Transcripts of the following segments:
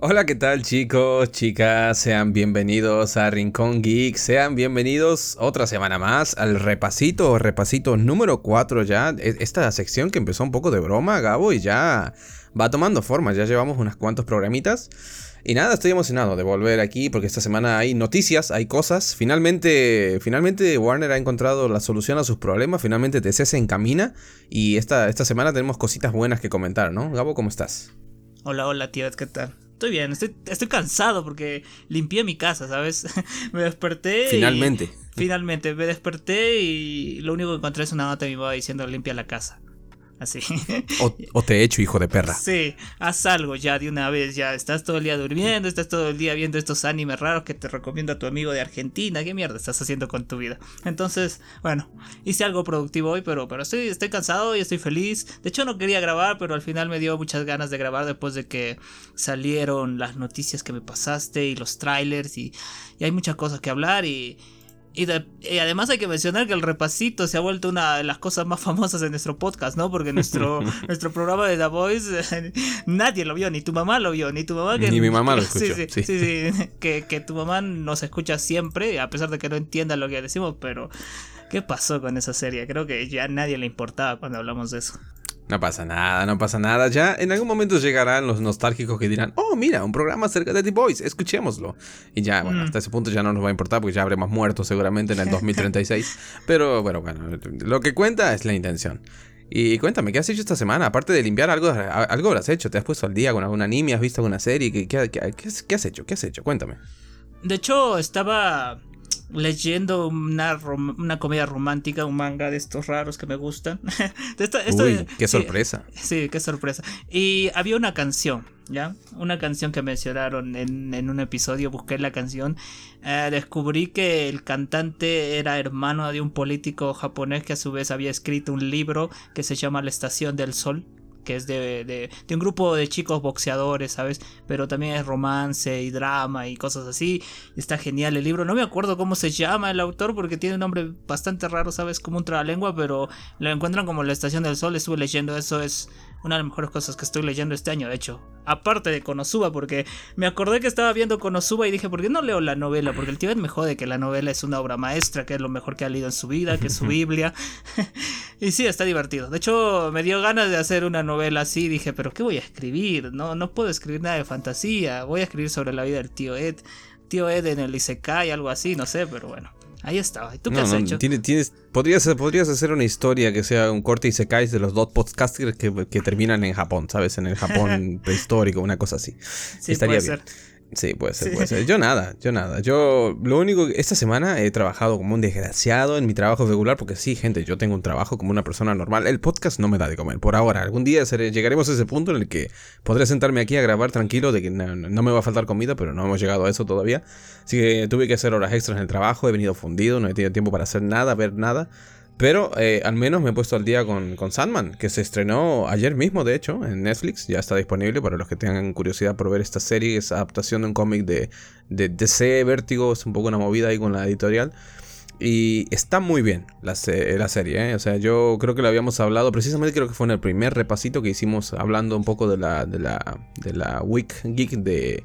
Hola, ¿qué tal chicos, chicas? Sean bienvenidos a Rincón Geek, sean bienvenidos otra semana más al repasito, repasito número 4 ya. E, esta sección que empezó un poco de broma, Gabo, y ya va tomando forma, ya llevamos unas cuantos programitas. Y nada, estoy emocionado de volver aquí porque esta semana hay noticias, hay cosas. Finalmente, finalmente Warner ha encontrado la solución a sus problemas, finalmente TC se encamina y esta, esta semana tenemos cositas buenas que comentar, ¿no? Gabo, ¿cómo estás? Hola, hola, tío, ¿qué tal? Estoy bien, estoy, estoy cansado porque limpié mi casa, ¿sabes? me desperté. Finalmente. finalmente, me desperté y lo único que encontré es una nota de mi mamá diciendo limpia la casa. Así. O, te echo, hijo de perra. Sí, haz algo ya de una vez. Ya estás todo el día durmiendo, estás todo el día viendo estos animes raros que te recomienda tu amigo de Argentina. ¿Qué mierda estás haciendo con tu vida? Entonces, bueno, hice algo productivo hoy, pero, pero estoy, estoy cansado y estoy feliz. De hecho, no quería grabar, pero al final me dio muchas ganas de grabar después de que salieron las noticias que me pasaste y los trailers. Y, y hay muchas cosas que hablar y. Y, además hay que mencionar que el repasito se ha vuelto una de las cosas más famosas de nuestro podcast, ¿no? Porque nuestro, nuestro programa de The Voice nadie lo vio, ni tu mamá lo vio, ni tu mamá que... Ni mi mamá lo escuchó. Sí, sí, sí, que, que, tu mamá nos escucha siempre, a pesar de que no entienda lo que decimos, pero... ¿Qué pasó con esa serie? Creo que ya a nadie le importaba cuando hablamos de eso. No pasa nada, no pasa nada. Ya en algún momento llegarán los nostálgicos que dirán, oh, mira, un programa acerca de The Boys, escuchémoslo. Y ya, bueno, mm. hasta ese punto ya no nos va a importar porque ya habremos muerto seguramente en el 2036. Pero bueno, bueno, lo que cuenta es la intención. Y cuéntame, ¿qué has hecho esta semana? Aparte de limpiar, algo, algo habrás hecho. ¿Te has puesto al día con algún anime? ¿Has visto alguna serie? ¿Qué, qué, qué, qué has hecho? ¿Qué has hecho? Cuéntame. De hecho, estaba leyendo una, una comedia romántica, un manga de estos raros que me gustan. Uy, qué sorpresa. Sí, qué sorpresa. Y había una canción, ¿ya? Una canción que mencionaron en, en un episodio, busqué la canción. Eh, descubrí que el cantante era hermano de un político japonés que a su vez había escrito un libro que se llama La Estación del Sol que es de, de, un grupo de chicos boxeadores, ¿sabes? Pero también es romance y drama y cosas así. Está genial el libro. No me acuerdo cómo se llama el autor porque tiene un nombre bastante raro, ¿sabes? Como un trabalengua, pero lo encuentran como La Estación del Sol. Estuve leyendo eso, es una de las mejores cosas que estoy leyendo este año, de hecho. Aparte de Konosuba, porque me acordé que estaba viendo Konosuba y dije, ¿por qué no leo la novela? Porque el tío me jode que la novela es una obra maestra, que es lo mejor que ha leído en su vida, que es su Biblia. y sí, está divertido. De hecho, me dio ganas de hacer una novela así. Dije, ¿pero qué voy a escribir? No, no puedo escribir nada de fantasía. Voy a escribir sobre la vida del tío Ed. Tío Ed en el Isekai, algo así, no sé, pero bueno. Ahí estaba. ¿Y tú qué has hecho? Tienes, podrías, podrías hacer una historia que sea un corte y se cae de los dos podcasters que, que, terminan en Japón, ¿sabes? En el Japón prehistórico, una cosa así. Sí, Estaría bien. Sí, puede ser, puede ser. Yo nada, yo nada. Yo lo único esta semana he trabajado como un desgraciado en mi trabajo regular porque sí, gente, yo tengo un trabajo como una persona normal. El podcast no me da de comer por ahora. Algún día llegaremos a ese punto en el que podré sentarme aquí a grabar tranquilo de que no, no, me va a faltar comida, pero no hemos llegado a eso todavía. Así que tuve que hacer horas extras en el trabajo, he venido fundido, no he tenido tiempo para hacer nada, ver nada. Pero eh, al menos me he puesto al día con, con, Sandman, que se estrenó ayer mismo, de hecho, en Netflix. Ya está disponible para los que tengan curiosidad por ver esta serie. Es adaptación de un cómic de, de DC Vértigo. Es un poco una movida ahí con la editorial. Y está muy bien la, la serie, ¿eh? O sea, yo creo que lo habíamos hablado, precisamente creo que fue en el primer repasito que hicimos hablando un poco de la, de la, de la Week Geek de,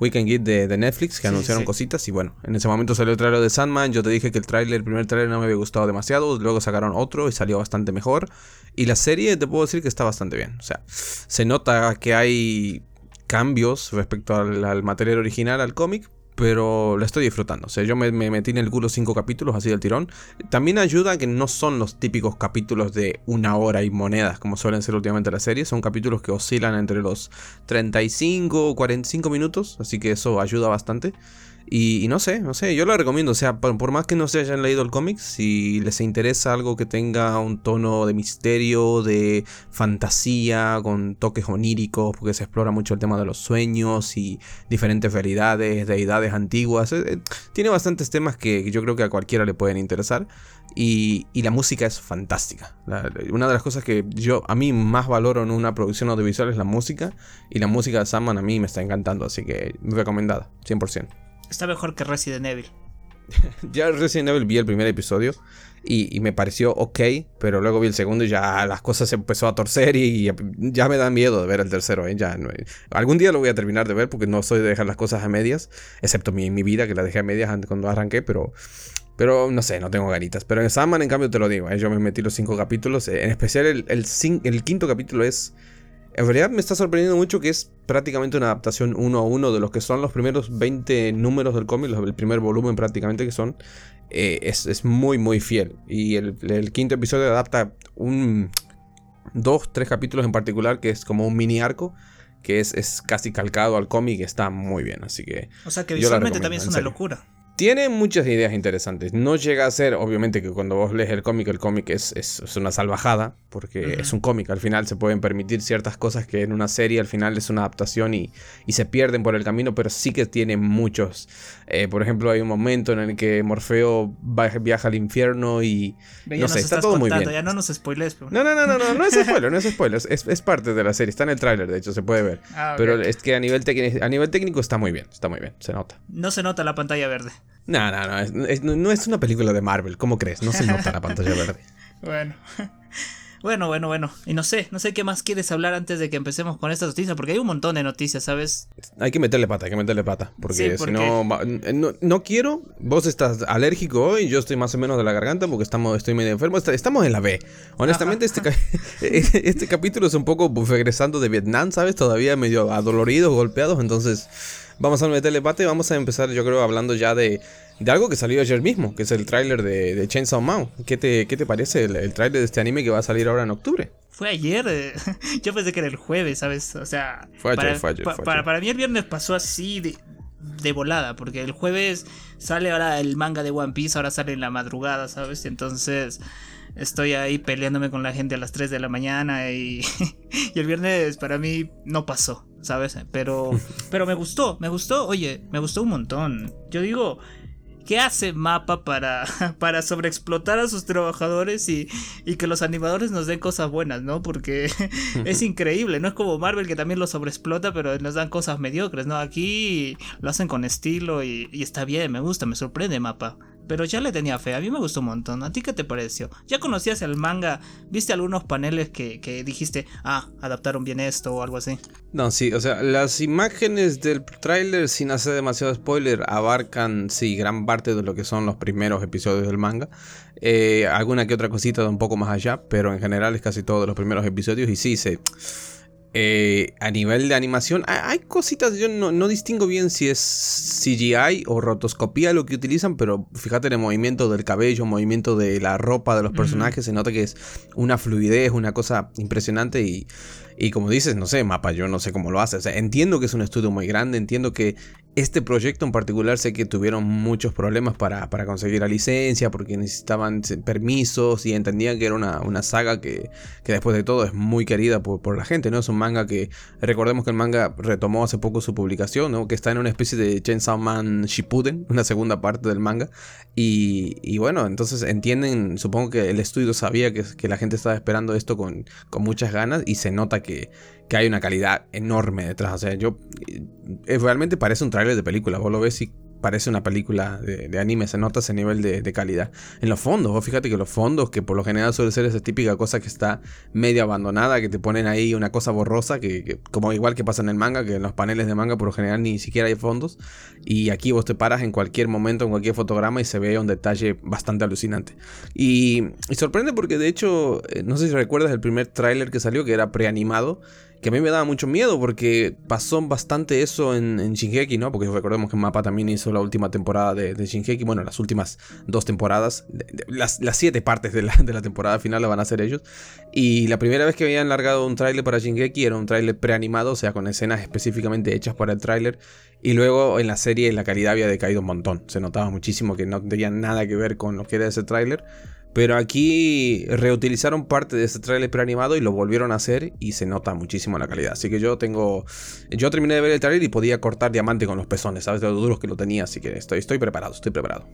Weekend Geek de, Netflix que anunciaron cositas y bueno, en ese momento salió el trailer de Sandman, yo te dije que el trailer, el primer trailer no me había gustado demasiado, luego sacaron otro y salió bastante mejor. Y la serie te puedo decir que está bastante bien, o sea, se nota que hay cambios respecto al material original, al cómic, pero la estoy disfrutando. O sea, yo me, metí en el culo cinco capítulos así del tirón. También ayuda que no son los típicos capítulos de una hora y monedas como suelen ser últimamente las series. Son capítulos que oscilan entre los 35 o 45 minutos, así que eso ayuda bastante. Y, no sé, no sé, yo lo recomiendo. O sea, por, más que no se hayan leído el cómic, si les interesa algo que tenga un tono de misterio, de fantasía, con toques oníricos, porque se explora mucho el tema de los sueños y diferentes realidades, deidades antiguas. Eh, eh, tiene bastantes temas que yo creo que a cualquiera le pueden interesar. Y, la música es fantástica. una de las cosas que yo a mí más valoro en una producción audiovisual es la música. Y la música de Sandman a mí me está encantando, así que recomendada, 100%. Está mejor que Resident Evil. ya Resident Evil vi el primer episodio y, me pareció ok, pero luego vi el segundo y ya las cosas se empezó a torcer y, ya me da miedo de ver el tercero. ¿eh? Ya algún día lo voy a terminar de ver porque no soy de dejar las cosas a medias, excepto mi, mi vida que la dejé a medias cuando arranqué, pero... Pero no sé, no tengo ganitas. Pero en Sandman, en cambio, te lo digo. ¿eh? Yo me metí los cinco capítulos. En especial el, el, el, quinto capítulo es en realidad me está sorprendiendo mucho que es prácticamente una adaptación uno a uno de los que son los primeros 20 números del cómic, el primer volumen prácticamente que son. Eh, es, muy, muy fiel. Y el, quinto episodio adapta un. Dos, tres capítulos en particular, que es como un mini arco, que es, es casi calcado al cómic, está muy bien. Así que. O sea que visualmente también es una locura. Tiene muchas ideas interesantes. No llega a ser, obviamente, que cuando vos lees el cómic, el cómic es, es, una salvajada, porque es un cómic. Al final se pueden permitir ciertas cosas que en una serie al final es una adaptación y, y se pierden por el camino, pero sí que tiene muchos. Eh, por ejemplo, hay un momento en el que Morfeo viaja al infierno y. no sé, está todo muy bien. Ya no nos spoiles. No, no, no, no, no, no es spoiler, no es spoiler. Es, es parte de la serie. Está en el tráiler, de hecho, se puede ver. Ah, pero es que a nivel, a nivel técnico está muy bien, está muy bien, se nota. No se nota la pantalla verde. No, no, no, no es una película de Marvel, ¿cómo crees? No se nota la pantalla verde. bueno. Bueno, bueno, bueno. Y no sé, no sé qué más quieres hablar antes de que empecemos con esta noticia, porque hay un montón de noticias, ¿sabes? Hay que meterle pata, hay que meterle pata, porque, si no, no, quiero, vos estás alérgico hoy, yo estoy más o menos de la garganta porque estamos, estoy medio enfermo, estamos en la B. Honestamente, este, este capítulo es un poco regresando de Vietnam, ¿sabes? Todavía medio adoloridos, golpeados, entonces vamos a meterle pata y vamos a empezar, yo creo, hablando ya de de algo que salió ayer mismo, que es el tráiler de, de, Chainsaw Man. ¿Qué te, qué te parece el, el tráiler de este anime que va a salir ahora en octubre? Fue ayer, eh, yo pensé que era el jueves, ¿sabes? O sea, fue ayer, para, fue ayer, Para, para, mí el viernes pasó así de, de, volada, porque el jueves sale ahora el manga de One Piece, ahora sale en la madrugada, ¿sabes? Entonces estoy ahí peleándome con la gente a las 3 de la mañana y, y el viernes para mí no pasó. ¿Sabes? Pero, pero me gustó, me gustó, oye, me gustó un montón. Yo digo, ¿Qué hace Mapa para, para sobreexplotar a sus trabajadores y, que los animadores nos den cosas buenas, ¿no? Porque es increíble, no es como Marvel que también lo sobreexplota, pero nos dan cosas mediocres, ¿no? Aquí lo hacen con estilo y, y está bien, me gusta, me sorprende Mapa. Pero ya le tenía fe, a mí me gustó un montón. ¿A ti qué te pareció? ¿Ya conocías el manga? ¿Viste algunos paneles que, que dijiste, ah, adaptaron bien esto o algo así? No, sí, o sea, las imágenes del tráiler, sin hacer demasiado spoiler, abarcan, sí, gran parte de lo que son los primeros episodios del manga. Eh, alguna que otra cosita de un poco más allá, pero en general es casi todo los primeros episodios y sí, se... Eh, a nivel de animación, hay cositas, yo no, distingo bien si es CGI o rotoscopía lo que utilizan, pero fíjate en el movimiento del cabello, movimiento de la ropa de los personajes, se nota que es una fluidez, una cosa impresionante y, y como dices, no sé, mapa, yo no sé cómo lo hace. O sea, entiendo que es un estudio muy grande, entiendo que este proyecto en particular sé que tuvieron muchos problemas para, conseguir la licencia porque necesitaban permisos y entendían que era una, saga que, después de todo es muy querida por, la gente, ¿no? Es un manga que, recordemos que el manga retomó hace poco su publicación, ¿no? Que está en una especie de Chainsaw Man Shippuden, una segunda parte del manga. Y, bueno, entonces entienden, supongo que el estudio sabía que, que la gente estaba esperando esto con, con muchas ganas y se nota que, que hay una calidad enorme detrás. O sea, yo. Eh, realmente parece un tráiler de película. Vos lo ves y parece una película de, anime, se nota ese nivel de, calidad. En los fondos, vos fíjate que los fondos, que por lo general suele ser esa típica cosa que está medio abandonada, que te ponen ahí una cosa borrosa, que, como igual que pasa en el manga, que en los paneles de manga por lo general ni siquiera hay fondos. Y aquí vos te paras en cualquier momento, en cualquier fotograma y se ve un detalle bastante alucinante. Y, y sorprende porque de hecho, eh, no sé si recuerdas el primer tráiler que salió, que era preanimado que a mí me daba mucho miedo porque pasó bastante eso en, en ¿no? Porque recordemos que Mapa también hizo la última temporada de, de bueno, las últimas dos temporadas, las, siete partes de la, de la, temporada final la van a hacer ellos. Y la primera vez que habían largado un tráiler para Shingeki era un tráiler preanimado, o sea, con escenas específicamente hechas para el tráiler. Y luego en la serie la calidad había decaído un montón, se notaba muchísimo que no tenía nada que ver con lo que era ese tráiler. Pero aquí reutilizaron parte de ese trailer preanimado y lo volvieron a hacer y se nota muchísimo la calidad. Así que yo tengo. Yo terminé de ver el trailer y podía cortar diamante con los pezones, ¿sabes? De lo duros que lo tenía. Así que estoy, estoy preparado, estoy preparado.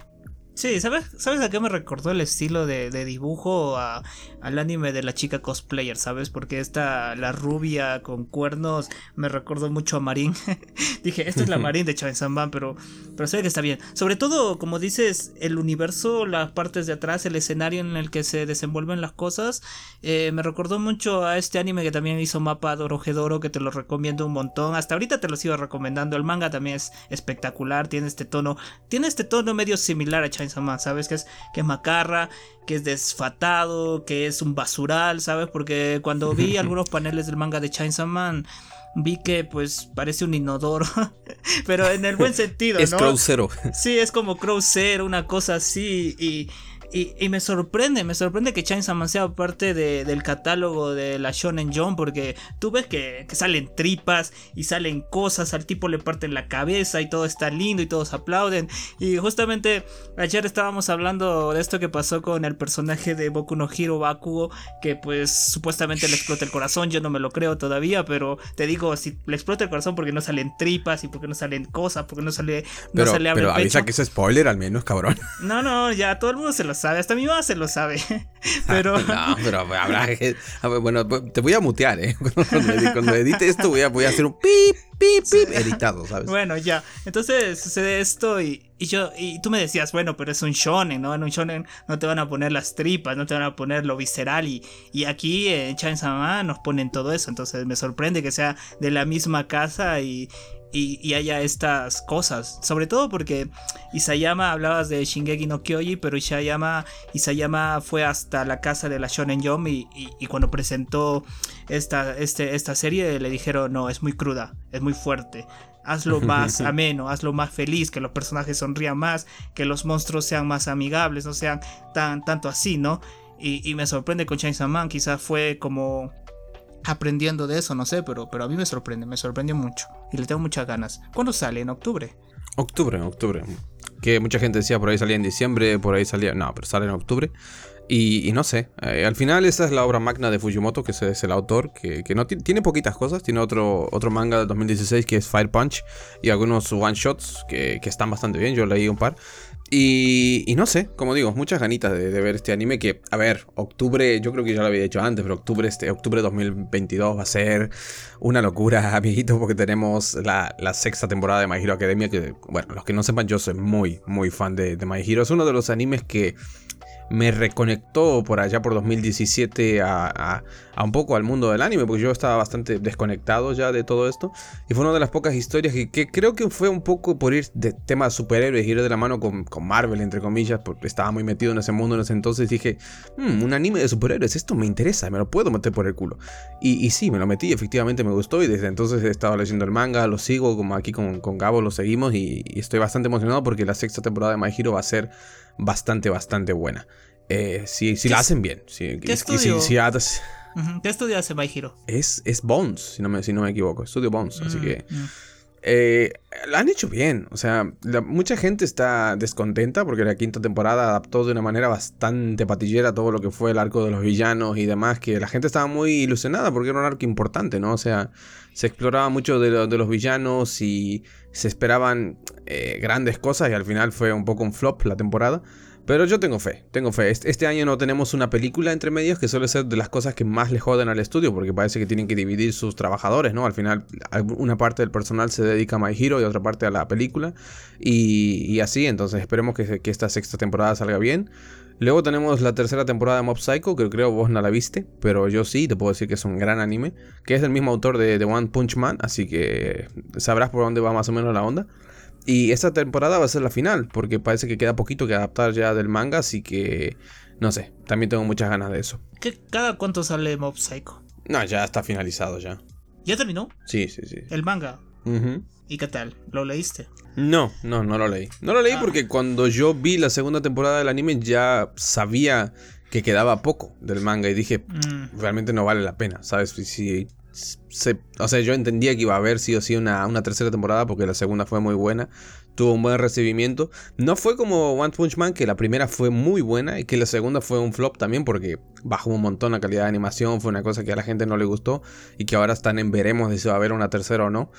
Sí, ¿sabes, ¿sabes a qué me recordó el estilo de, dibujo al anime de la chica cosplayer, ¿sabes? Porque esta, la rubia con cuernos, me recordó mucho a Marín. Dije, esta es la Marín de Chainsaw Man, pero, pero sé que está bien. Sobre todo, como dices, el universo, las partes de atrás, el escenario en el que se desenvuelven las cosas, eh, me recordó mucho a este anime que también hizo Mapa Dorojedoro, que te lo recomiendo un montón. Hasta ahorita te lo sigo recomendando. El manga también es espectacular, tiene este tono, tiene este tono medio similar a Chainsaw ¿sabes? Que es, que es macarra, que es desfatado, que es un basural, ¿sabes? Porque cuando vi algunos paneles del manga de Chainsaw Man, vi que pues parece un inodoro, pero en el buen sentido, ¿no? Es Crow Sí, es como Crow una cosa así, y, y, me sorprende, me sorprende que Chainsaw Man sea parte del catálogo de la Shonen Jump porque tú ves que, salen tripas y salen cosas, al tipo le parten la cabeza y todo está lindo y todos aplauden. Y justamente ayer estábamos hablando de esto que pasó con el personaje de Boku no Hiro Bakugo que pues supuestamente le explota el corazón, yo no me lo creo todavía, pero te digo, si le explota el corazón porque no salen tripas y porque no salen cosas, porque no sale... No pero, sale pero avisa que es spoiler al menos, cabrón. No, no, ya todo el mundo se lo sabe, hasta mi mamá se lo sabe. pero. no, pero habrá que. Bueno, te voy a mutear, ¿eh? Cuando, edite esto, voy a, voy a hacer un pip, pip, pip editado, ¿sabes? Bueno, ya. Entonces sucede esto y, y yo. Y tú me decías, bueno, pero es un shonen, ¿no? En un shonen no te van a poner las tripas, no te van a poner lo visceral. Y, y aquí en Chainsaw Man nos ponen todo eso. Entonces me sorprende que sea de la misma casa y y, haya estas cosas. Sobre todo porque Isayama, hablabas de Shingeki no Kyoji, pero Isayama, Isayama fue hasta la casa de la Shonen Jump y, y, cuando presentó esta, este, esta serie le dijeron, no, es muy cruda, es muy fuerte. Hazlo más ameno, hazlo más feliz, que los personajes sonrían más, que los monstruos sean más amigables, no sean tan tanto así, ¿no? Y, me sorprende con Chainsaw Man, quizás fue como aprendiendo de eso, no sé, pero, pero a mí me sorprende, me sorprendió mucho y le tengo muchas ganas. ¿Cuándo sale? ¿En octubre? Octubre, octubre. Que mucha gente decía por ahí salía en diciembre, por ahí salía. No, pero sale en octubre. Y, no sé, eh, al final esa es la obra magna de Fujimoto, que es el autor, que, no tiene poquitas cosas, tiene otro, otro manga de 2016 que es Fire Punch y algunos one shots que, que están bastante bien, yo leí un par. Y, no sé, como digo, muchas ganitas de, ver este anime que, a ver, octubre, yo creo que ya lo había dicho antes, pero octubre, este, octubre 2022 va a ser una locura, amiguitos, porque tenemos la, sexta temporada de My Hero Academia, que, bueno, los que no sepan, yo soy muy, muy fan de, de My Hero. Es uno de los animes que me reconectó por allá por 2017 a, un poco al mundo del anime, porque yo estaba bastante desconectado ya de todo esto. Y fue una de las pocas historias que, creo que fue un poco por ir de tema superhéroes, ir de la mano con, Marvel, entre comillas, porque estaba muy metido en ese mundo en ese entonces. Dije, hmm, un anime de superhéroes, esto me interesa, me lo puedo meter por el culo. Y, sí, me lo metí, efectivamente me gustó. Y desde entonces he estado leyendo el manga, lo sigo, como aquí con, con Gabo lo seguimos. Y, y estoy bastante emocionado porque la sexta temporada de My Hero va a ser bastante, bastante buena. Eh, si, si la hacen bien. Si, ¿Qué estudio? Si, ¿Qué estudio hace My Hero? Es, es Bones, si no, me, si no me equivoco. Estudio Bones, así mm, que... Mm. Eh, la han hecho bien, o sea, mucha gente está descontenta porque la quinta temporada adaptó de una manera bastante patillera todo lo que fue el arco de los villanos y demás, que la gente estaba muy ilusionada porque era un arco importante, ¿no? O sea, se exploraba mucho de, los villanos y se esperaban eh, grandes cosas y al final fue un poco un flop la temporada. Pero yo tengo fe, tengo fe. Este año no tenemos una película entre medios que suele ser de las cosas que más le joden al estudio, porque parece que tienen que dividir sus trabajadores, ¿no? Al final, una parte del personal se dedica a My Hero y otra parte a la película. Y, así, entonces esperemos que, esta sexta temporada salga bien. Luego tenemos la tercera temporada de Mob Psycho, que creo vos no la viste, pero yo sí, te puedo decir que es un gran anime, que es del mismo autor de, The One Punch Man, así que sabrás por dónde va más o menos la onda. Y esta temporada va a ser la final, porque parece que queda poquito que adaptar ya del manga, así que no sé, también tengo muchas ganas de eso. ¿Qué, ¿Cada cuánto sale Mob Psycho? No, ya está finalizado ya. ¿Ya terminó? Sí, sí, sí. El manga. ¿Y qué tal? ¿Lo leíste? No, no, no lo leí. No lo leí ah. porque cuando yo vi la segunda temporada del anime ya sabía que quedaba poco del manga y dije, mm. realmente no vale la pena, ¿sabes? Si, o sea, yo entendía que iba a haber sí o sí una, una, tercera temporada porque la segunda fue muy buena, tuvo un buen recibimiento. No fue como One Punch Man, que la primera fue muy buena y que la segunda fue un flop también porque bajó un montón la calidad de animación, fue una cosa que a la gente no le gustó y que ahora están en veremos si va a haber una tercera o no.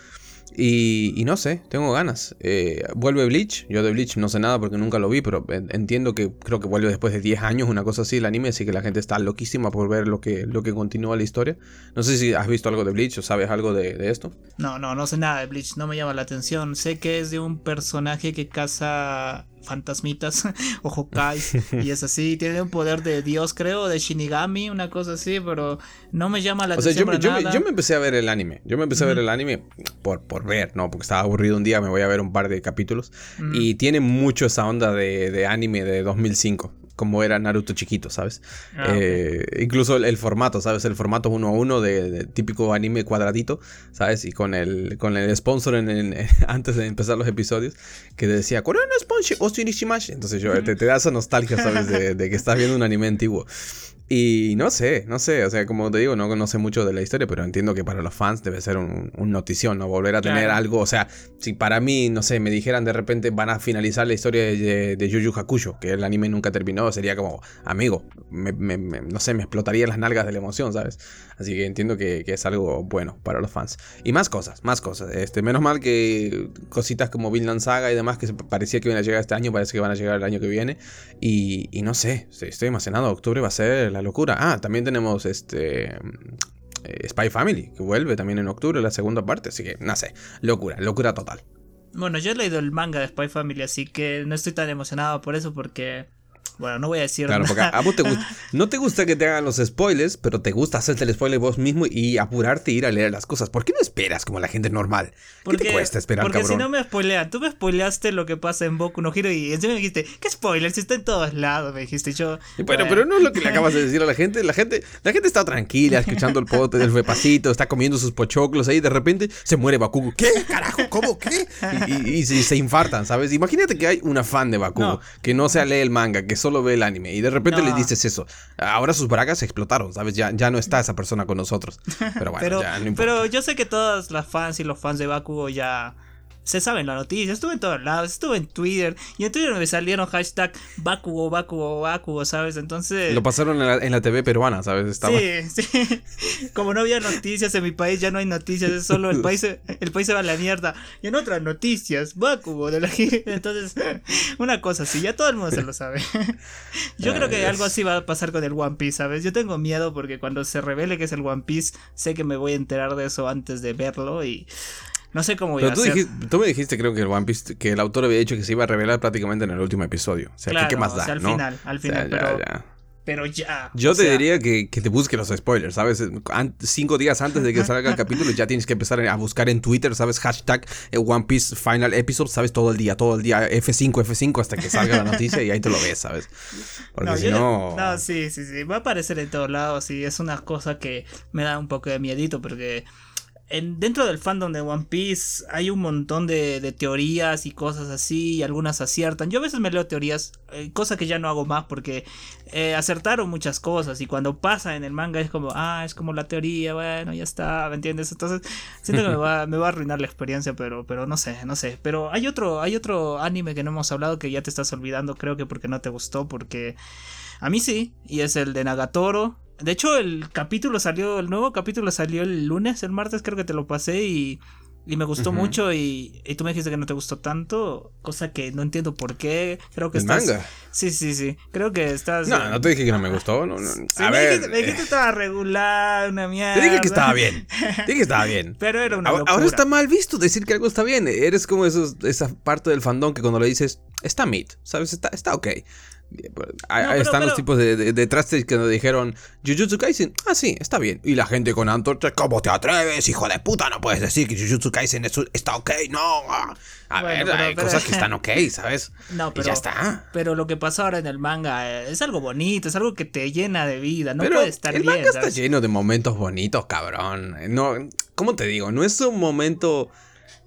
Y, no sé, tengo ganas. Eh, vuelve Bleach. Yo de Bleach no sé nada porque nunca lo vi, pero entiendo que creo que vuelve después de 10 años, una cosa así, el anime. Así que la gente está loquísima por ver lo que, lo que continúa la historia. No sé si has visto algo de Bleach o sabes algo de, de esto. No, no, no sé nada de Bleach. No me llama la atención. Sé que es de un personaje que caza fantasmitas o Hokai y es así, tiene un poder de Dios creo, de Shinigami, una cosa así, pero no me llama la atención. Yo, yo, me empecé a ver el anime, yo me empecé a ver el anime por, por ver, ¿no? Porque estaba aburrido un día, me voy a ver un par de capítulos y tiene mucho esa onda de, de anime de 2005 como era Naruto chiquito, ¿sabes? Ah, eh, incluso el, formato, ¿sabes? El formato uno a uno de, típico anime cuadradito, ¿sabes? Y con el, con el sponsor en, antes de empezar los episodios, que decía, ¿Cuál sponsor o Entonces yo, te, te, da esa nostalgia, ¿sabes? De, de, que estás viendo un anime antiguo. Y no sé, no sé, o sea, como te digo, no conoce mucho de la historia, pero entiendo que para los fans debe ser un, notición, ¿no? Volver a tener algo, o sea, si para mí, no sé, me dijeran de repente van a finalizar la historia de, de, Yu Hakusho, que el anime nunca terminó, sería como, amigo, no sé, me explotaría las nalgas de la emoción, ¿sabes? Así que entiendo que, es algo bueno para los fans. Y más cosas, más cosas. Este, menos mal que cositas como Vinland Saga y demás que parecía que iban a llegar este año, parece que van a llegar el año que viene. Y, y no sé, estoy emocionado, octubre va a ser la locura. Ah, también tenemos este eh, Spy Family, que vuelve también en octubre, la segunda parte. Así que, no sé, locura, locura total. Bueno, yo he leído el manga de Spy Family, así que no estoy tan emocionado por eso porque bueno, no voy a decir Claro, porque a vos te gusta, no te gusta que te hagan los spoilers, pero te gusta hacerte el spoiler vos mismo y apurarte e ir a leer las cosas. ¿Por qué no esperas como la gente normal? ¿Qué te cuesta esperar, porque si no me spoilean, tú me spoileaste lo que pasa en Boku no Hero y encima me dijiste, ¿qué spoiler? Si está en todos lados, me dijiste yo. bueno, pero no es lo que le acabas de decir a la gente. La gente, la gente está tranquila escuchando el pote del repasito, está comiendo sus pochoclos ahí, de repente se muere Bakugo. ¿Qué? Carajo, ¿cómo? ¿Qué? Y, se, infartan, ¿sabes? Imagínate que hay una fan de Bakugo que no se lee el manga, que solo ve el anime y de repente le dices eso. Ahora sus bragas explotaron, ¿sabes? Ya, ya no está esa persona con nosotros. Pero bueno, ya no importa. Pero yo sé que todas las fans y los fans de Bakugo ya se saben la noticia, estuve en todos lados, estuve en Twitter y en Twitter me salieron hashtag Bakugo, Bakugo, Bakugo, ¿sabes? Entonces... Lo pasaron en la, TV peruana, ¿sabes? Estaba... Sí, sí. Como no había noticias en mi país, ya no hay noticias, es solo el país, el país se va a la mierda. Y en otras noticias, Bakugo de la Entonces, una cosa así, ya todo el mundo se lo sabe. Yo creo que algo así va a pasar con el One Piece, ¿sabes? Yo tengo miedo porque cuando se revele que es el One Piece, sé que me voy a enterar de eso antes de verlo y... No sé cómo voy a tú, tú me dijiste, creo que el One Piece, que el autor había dicho que se iba a revelar prácticamente en el último episodio. O sea, ¿qué, más da? al final, al final, pero, ya. pero ya. Yo te diría que, que, te busques los spoilers, ¿sabes? cinco días antes de que salga el capítulo ya tienes que empezar a buscar en Twitter, ¿sabes? Hashtag eh, One Piece Final Episode, ¿sabes? Todo el día, todo el día, F5, F5 hasta que salga la noticia y ahí te lo ves, ¿sabes? Porque si no... No, sí, sí, sí. Va a aparecer en todos lados y es una cosa que me da un poco de miedito porque dentro del fandom de One Piece hay un montón de, teorías y cosas así, y algunas aciertan. Yo a veces me leo teorías, eh, cosa que ya no hago más porque eh, acertaron muchas cosas y cuando pasa en el manga es como, ah, es como la teoría, bueno, ya está, ¿me entiendes? Entonces siento que me va, me va a arruinar la experiencia, pero, pero no sé, no sé. Pero hay otro, hay otro anime que no hemos hablado que ya te estás olvidando, creo que porque no te gustó, porque a mí sí, y es el de Nagatoro. De hecho, el capítulo salió, el nuevo capítulo salió el lunes, el martes creo que te lo pasé y, y me gustó mucho y, y, tú me dijiste que no te gustó tanto, cosa que no entiendo por qué. Creo que ¿El manga? Sí, sí, sí. Creo que estás... No, no te dije que no me gustó. No, no. a me, ver, dijiste, me dijiste que estaba regular, una mierda. Te dije que estaba bien. Te dije que estaba bien. Pero era una ahora, ahora, está mal visto decir que algo está bien. Eres como esos, esa parte del fandom que cuando le dices, está mid, ¿sabes? Está, está ok. Ahí están los tipos de, de, de que nos dijeron Jujutsu Kaisen. Ah, sí, está bien. Y la gente con antorcha, ¿cómo te atreves, hijo de puta? No puedes decir que Jujutsu Kaisen está ok, no. A ver, hay cosas que están ok, ¿sabes? No, pero. ya está. Pero lo que pasa ahora en el manga eh, es algo bonito, es algo que te llena de vida. No puede estar el bien. El manga está lleno de momentos bonitos, cabrón. No, ¿Cómo te digo? No es un momento.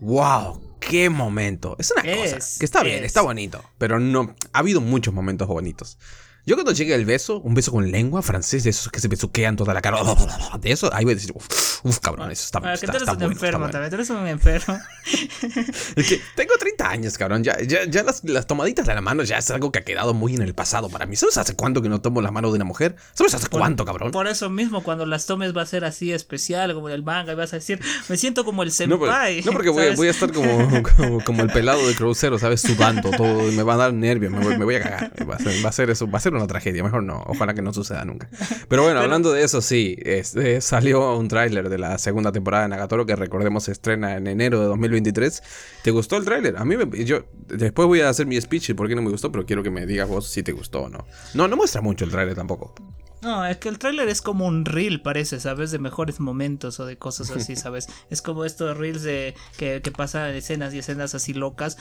¡Wow! qué momento. Es una cosa que está bien, está bonito, pero no ha habido muchos momentos bonitos. Yo cuando llegue el beso, un beso con lengua francés, de esos que se besuquean toda la cara, de eso, ahí voy a decir, uff, cabrón, eso está, está, está, un enfermo también, tú eres un enfermo. es que tengo 30 años, cabrón, ya, ya, ya las, las, tomaditas de la mano ya es algo que ha quedado muy en el pasado para mí. ¿Sabes hace cuánto que no tomo la mano de una mujer? ¿Sabes hace cuánto, cabrón? Por eso mismo, cuando las tomes va a ser así especial, como en el manga, y vas a decir, me siento como el senpai. No, porque voy, voy, a estar como, como, el pelado de crucero, ¿sabes? Sudando todo, y me va a dar nervios, me voy, me voy a cagar. Va a, ser, va a ser eso, va a ser una tragedia, mejor no, ojalá que no suceda nunca. Pero bueno, hablando de eso, sí, este, salió un tráiler de la segunda temporada de Nagatoro que recordemos se estrena en enero de 2023. ¿Te gustó el tráiler? A mí me, yo después voy a hacer mi speech y por qué no me gustó, pero quiero que me digas vos si te gustó o no. No, no muestra mucho el tráiler tampoco. No, es que el tráiler es como un reel, parece, ¿sabes? De mejores momentos o de cosas así, ¿sabes? es como estos reels de que, que pasan escenas y escenas así locas.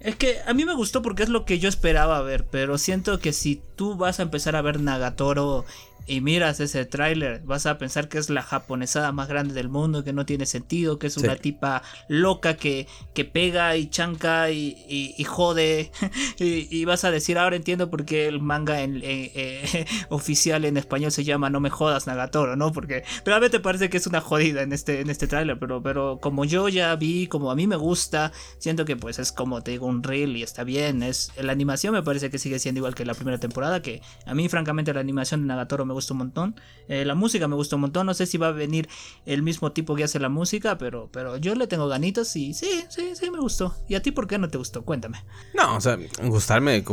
Es que a mí me gustó porque es lo que yo esperaba ver, pero siento que si tú vas a empezar a ver Nagatoro y miras ese tráiler, vas a pensar que es la japonesada más grande del mundo, que no tiene sentido, que es una tipa loca que, que pega y chanca y, y, jode. y, vas a decir, ahora entiendo por qué el manga en, eh, oficial en español se llama No me jodas Nagatoro, ¿no? Porque realmente parece que es una jodida en este, en este tráiler, pero, pero como yo ya vi, como a mí me gusta, siento que pues es como te digo un reel y está bien. Es, la animación me parece que sigue siendo igual que la primera temporada, que a mí francamente la animación de Nagatoro me gusta un montón. Eh, la música me gustó un montón. No sé si va a venir el mismo tipo que hace la música, pero, pero yo le tengo ganitas y sí, sí, sí me gustó. ¿Y a ti por qué no te gustó? Cuéntame. No, o sea, gustarme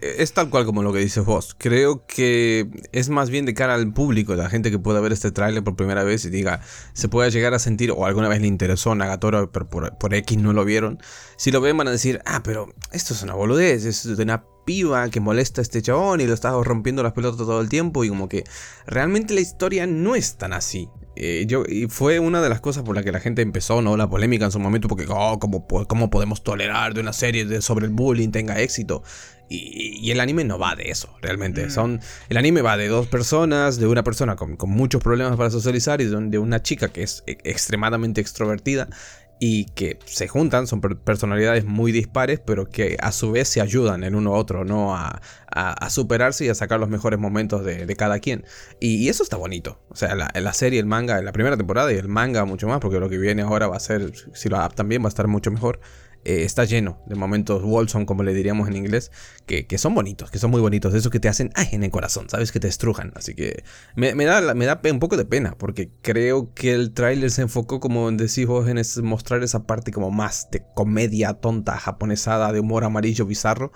es tal cual como lo que dices vos. Creo que es más bien de cara al público, la gente que pueda ver este tráiler por primera vez y diga, se puede llegar a sentir, o alguna vez le interesó Nagatoro, pero por, por X no lo vieron. Si lo ven van a decir, ah, pero esto es una boludez, es de una piba que molesta a este chabón y lo está rompiendo las pelotas todo el tiempo y como que realmente la historia no es tan así. Eh, yo, y fue una de las cosas por las que la gente empezó, ¿no? La polémica en su momento, porque, oh, ¿cómo, cómo podemos tolerar de una serie de, sobre el bullying tenga éxito? Y, el anime no va de eso, realmente. Mm. Son, el anime va de dos personas, de una persona con, con muchos problemas para socializar y de, una chica que es e, extremadamente extrovertida y que se juntan, son personalidades muy dispares, pero que a su vez se ayudan el uno a otro, ¿no? A, superarse y a sacar los mejores momentos de, cada quien. Y, eso está bonito. O sea, la, la serie, el manga, la primera temporada y el manga mucho más, porque lo que viene ahora va a ser, si lo adaptan bien, va a estar mucho mejor. Eh, está lleno de momentos Wolson, como le diríamos en inglés, que, son bonitos, que son muy bonitos, de esos que te hacen ay, en el corazón, ¿sabes? Que te estrujan. Así que me, da, me da un poco de pena, porque creo que el tráiler se enfocó, como decís vos, en mostrar esa parte como más de comedia tonta, japonesada, de humor amarillo bizarro,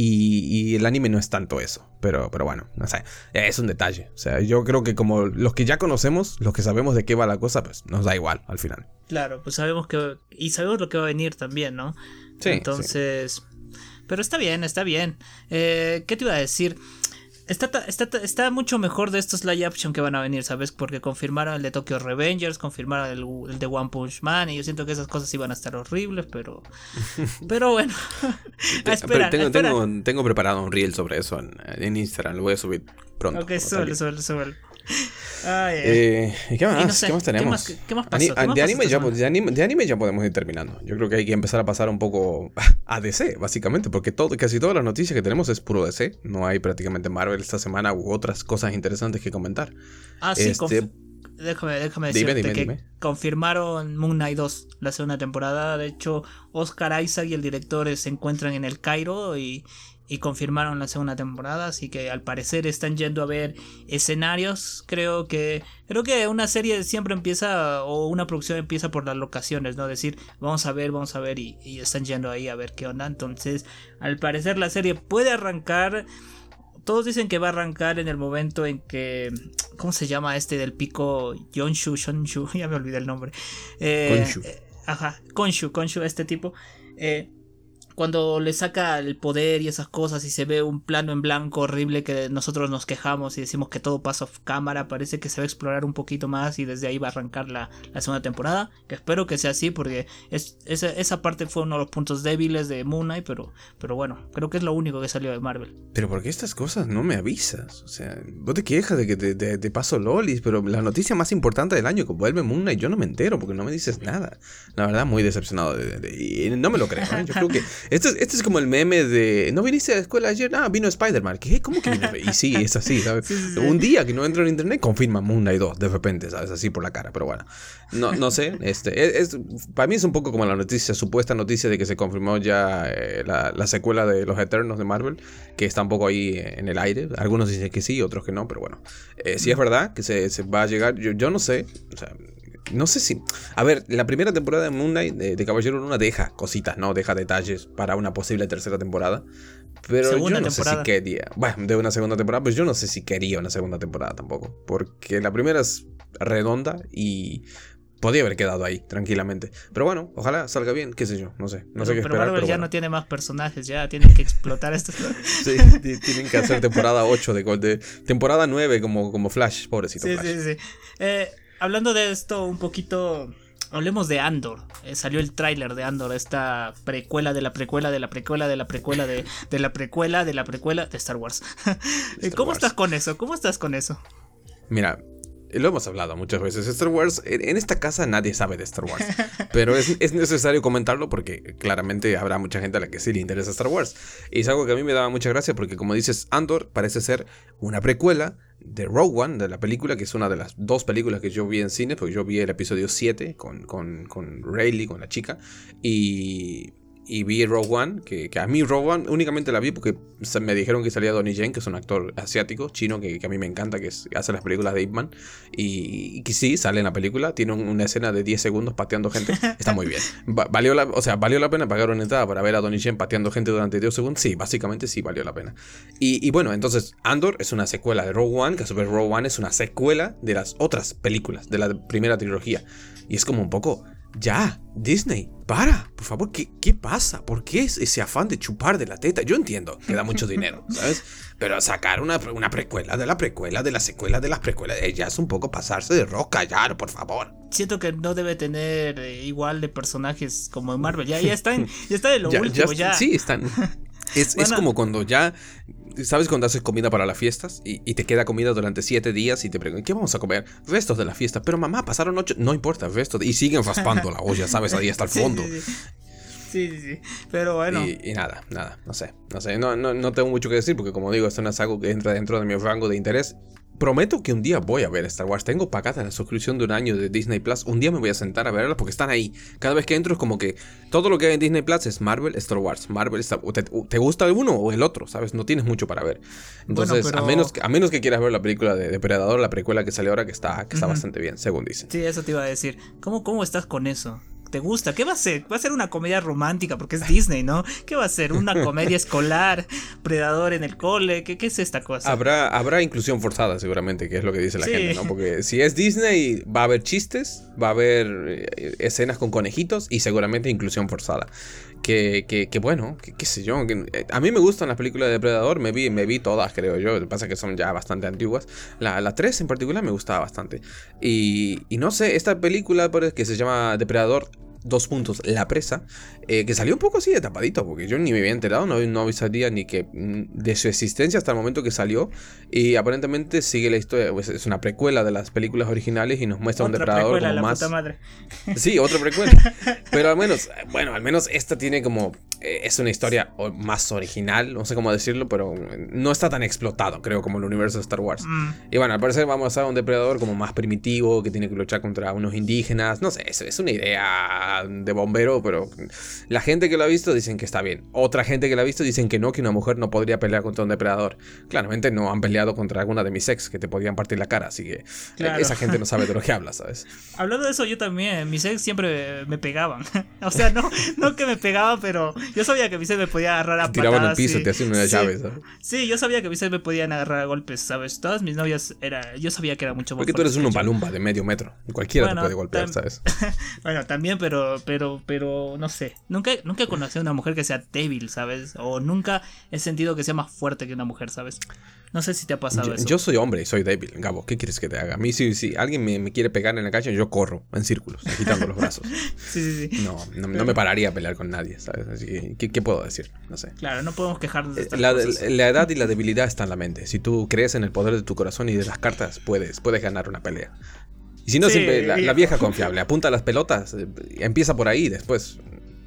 y, el anime no es tanto eso. Pero, pero bueno, no sé. Es un detalle. O sea, yo creo que como los que ya conocemos, los que sabemos de qué va la cosa, pues nos da igual al final. Claro, pues sabemos que. Y sabemos lo que va a venir también, ¿no? Sí. Entonces. Pero está bien, está bien. Eh, ¿Qué te iba a decir? Está, está, mucho mejor de estos live action que van a venir, ¿sabes? Porque confirmaron el de Tokyo Revengers, confirmaron el, de One Punch Man, y yo siento que esas cosas iban a estar horribles, pero. Pero bueno. espera, tengo, Tengo, tengo, preparado un reel sobre eso en, Instagram, lo voy a subir pronto. Ok, suele, suele, suele. Eh, ¿Qué más? ¿Qué más tenemos? ¿Qué más, pasó? de, anime ya, de, anime, ya, podemos ir terminando. Yo creo que hay que empezar a pasar un poco a DC, básicamente, porque todo, casi todas las noticias que tenemos es puro DC. No hay prácticamente Marvel esta semana u otras cosas interesantes que comentar. Ah, sí, este, déjame, déjame decirte que confirmaron Moon Knight 2, la segunda temporada. De hecho, Oscar Isaac y el director se encuentran en el Cairo y, y confirmaron la segunda temporada, así que al parecer están yendo a ver escenarios. Creo que creo que una serie siempre empieza o una producción empieza por las locaciones, no decir vamos a ver, vamos a ver y, están yendo ahí a ver qué onda. Entonces, al parecer la serie puede arrancar. Todos dicen que va a arrancar en el momento en que ¿cómo se llama este del pico Yonshu Shonshu? Ya me olvidé el nombre. Eh, Konshu. Eh, ajá, Konshu, Konshu este tipo. Eh, cuando le saca el poder y esas cosas y se ve un plano en blanco horrible que nosotros nos quejamos y decimos que todo pasa off cámara, parece que se va a explorar un poquito más y desde ahí va a arrancar la, segunda temporada, que espero que sea así porque es, esa, parte fue uno de los puntos débiles de Moon Knight, pero, pero bueno, creo que es lo único que salió de Marvel. Pero ¿por qué estas cosas no me avisas? O sea, vos te quejas de que te, paso lolis, pero la noticia más importante del año que vuelve Moon Knight yo no me entero porque no me dices nada. La verdad, muy decepcionado de, y no me lo creo. ¿eh? Yo creo que Este, este es como el meme de, ¿no viniste a la escuela ayer? Ah, vino Spider-Man. ¿Qué? ¿Cómo que vino? Y sí, es así, ¿sabes? Un día que no entro en internet, confirma Moon Knight 2, de repente, ¿sabes? Así por la cara, pero bueno. No, no sé, este, es, para mí es un poco como la noticia, supuesta noticia de que se confirmó ya eh, la, secuela de Los Eternos de Marvel, que está un poco ahí en el aire. Algunos dicen que sí, otros que no, pero bueno. Eh, si es verdad que se, se va a llegar, yo, yo no sé, o sea, no sé si. A ver, la primera temporada de Moon Knight de, Caballero Luna deja cositas, ¿no? Deja detalles para una posible tercera temporada. Pero yo no sé si quería. Bueno, de una segunda temporada, pues yo no sé si quería una segunda temporada tampoco. Porque la primera es redonda y podía haber quedado ahí tranquilamente. Pero bueno, ojalá salga bien, qué sé yo, no sé. No sé qué pero esperar. Marvel ya no tiene más personajes, ya tienen que explotar esto. sí, tienen que hacer temporada 8 de, de temporada 9 como, como Flash, pobrecito. Sí, Flash. sí, sí. Eh, hablando de esto un poquito, hablemos de Andor. Eh, salió el tráiler de Andor, esta precuela de la precuela de la precuela de la precuela de, de la precuela de la precuela de Star Wars. ¿Cómo estás con eso? ¿Cómo estás con eso? Mira, lo hemos hablado muchas veces. Star Wars, en esta casa nadie sabe de Star Wars. Pero es, es, necesario comentarlo porque claramente habrá mucha gente a la que sí le interesa Star Wars. Y es algo que a mí me daba mucha gracia porque, como dices, Andor parece ser una precuela de Rogue One, de la película, que es una de las dos películas que yo vi en cine, porque yo vi el episodio 7 con, con, con Rayleigh, con la chica, y y vi Rogue One, que, a mí Rogue One únicamente la vi porque me dijeron que salía Donnie Yen, que es un actor asiático, chino, que, a mí me encanta, que hace las películas de Ip Man. Y, que sí, sale en la película, tiene una escena de 10 segundos pateando gente, está muy bien. valió la, o sea, ¿valió la pena pagar una entrada para ver a Donnie Yen pateando gente durante 10 segundos? Sí, básicamente sí valió la pena. Y, y bueno, entonces Andor es una secuela de Rogue One, que a su vez Rogue One es una secuela de las otras películas, de la primera trilogía. Y es como un poco ya, Disney, para, por favor, ¿qué, ¿qué, pasa? ¿Por qué es ese afán de chupar de la teta? Yo entiendo que da mucho dinero, ¿sabes? Pero sacar una, una, precuela de la precuela de la secuela de las precuelas, eh, ya es un poco pasarse de roca, ya, por favor. Siento que no debe tener eh, igual de personajes como en Marvel, ya, ya está en, ya está de lo último, ya. Sí, están. Es, es, como cuando ya ¿Sabes cuando haces comida para las fiestas y, te queda comida durante siete días y te preguntan, ¿qué vamos a comer? Restos de la fiesta. Pero mamá, pasaron ocho. No importa, restos. Y siguen raspando la olla, ¿sabes? Ahí hasta el fondo. Sí, sí, sí. Pero bueno. Y, nada, nada, no sé. No sé, no, no, no tengo mucho que decir porque, como digo, esto no es algo que entra dentro de mi rango de interés. Prometo que un día voy a ver Star Wars. Tengo pagada la suscripción de un año de Disney Plus. Un día me voy a sentar a verla porque están ahí. Cada vez que entro es como que todo lo que hay en Disney Plus es Marvel, Star Wars. Marvel, Star ¿Te, ¿Te, gusta el uno o el otro? ¿Sabes? No tienes mucho para ver. Entonces, a, menos, a menos que quieras ver la película de Depredador, la precuela que sale ahora, que está, que está bastante bien, según dicen. Sí, eso te iba a decir. ¿Cómo, cómo estás con eso? Te gusta. ¿Qué va a ser? Va a ser una comedia romántica porque es Disney, ¿no? ¿Qué va a ser? ¿Una comedia escolar? ¿Predador en el cole? ¿Qué, qué es esta cosa? Habrá, habrá inclusión forzada seguramente, que es lo que dice la gente, ¿no? Porque si es Disney va a haber chistes, va a haber eh, escenas con conejitos y seguramente inclusión forzada. Que, que, bueno, qué sé yo. Eh, a mí me gustan las películas de Depredador, me vi, me vi todas, creo yo. Lo que pasa es que son ya bastante antiguas. La, la 3 en particular me gustaba bastante. Y, y no sé, esta película que se llama Depredador dos puntos, La Presa, eh, que salió un poco así de tapadito, porque yo ni me había enterado, no, no sabía ni que mm, de su existencia hasta el momento que salió, y aparentemente sigue la historia, pues, es una precuela de las películas originales y nos muestra un depredador como más... Sí, otra precuela, pero al menos, bueno, al menos esta tiene como eh, es una historia más original, no sé cómo decirlo, pero no está tan explotado, creo, como el universo de Star Wars. Mm. Y bueno, al parecer vamos a un depredador como más primitivo, que tiene que luchar contra unos indígenas, no sé, es, es una idea de bombero, pero la gente que lo ha visto dicen que está bien. Otra gente que lo ha visto dicen que no, que una mujer no podría pelear contra un depredador. Claramente no han peleado contra alguna de mis ex que te podían partir la cara, así que esa gente no sabe de lo que habla, ¿sabes? Hablando de eso, yo también, mis ex siempre me pegaban. o sea, no, no que me pegaban, pero yo sabía que Vicente me podía agarrar a Tiraban el piso, te hacían una llave, ¿sabes? Sí, yo sabía que Vicente me podían agarrar a golpes, ¿sabes? Todas mis novias era, yo sabía que era mucho más Porque tú eres un palumba de medio metro. Cualquiera te puede golpear, ¿sabes? bueno, también, pero, pero, pero, no sé. Nunca, nunca conocí a una mujer que sea débil, ¿sabes? O nunca he sentido que sea más fuerte que una mujer, ¿sabes? No sé si te ha pasado eso. Yo soy hombre y soy débil, Gabo. ¿Qué quieres que te haga? A mí, si, si alguien me, quiere pegar en la calle, yo corro en círculos, agitando los brazos. sí, sí, sí. No, no, me pararía a pelear con nadie, ¿sabes? Así que, ¿qué, puedo decir? No sé. Claro, no podemos quejarnos de eh, la, la, edad y la debilidad están en la mente. Si tú crees en el poder de tu corazón y de las cartas, puedes, puedes ganar una pelea. Y si no, siempre la, vieja confiable. Apunta las pelotas, eh, empieza por ahí, después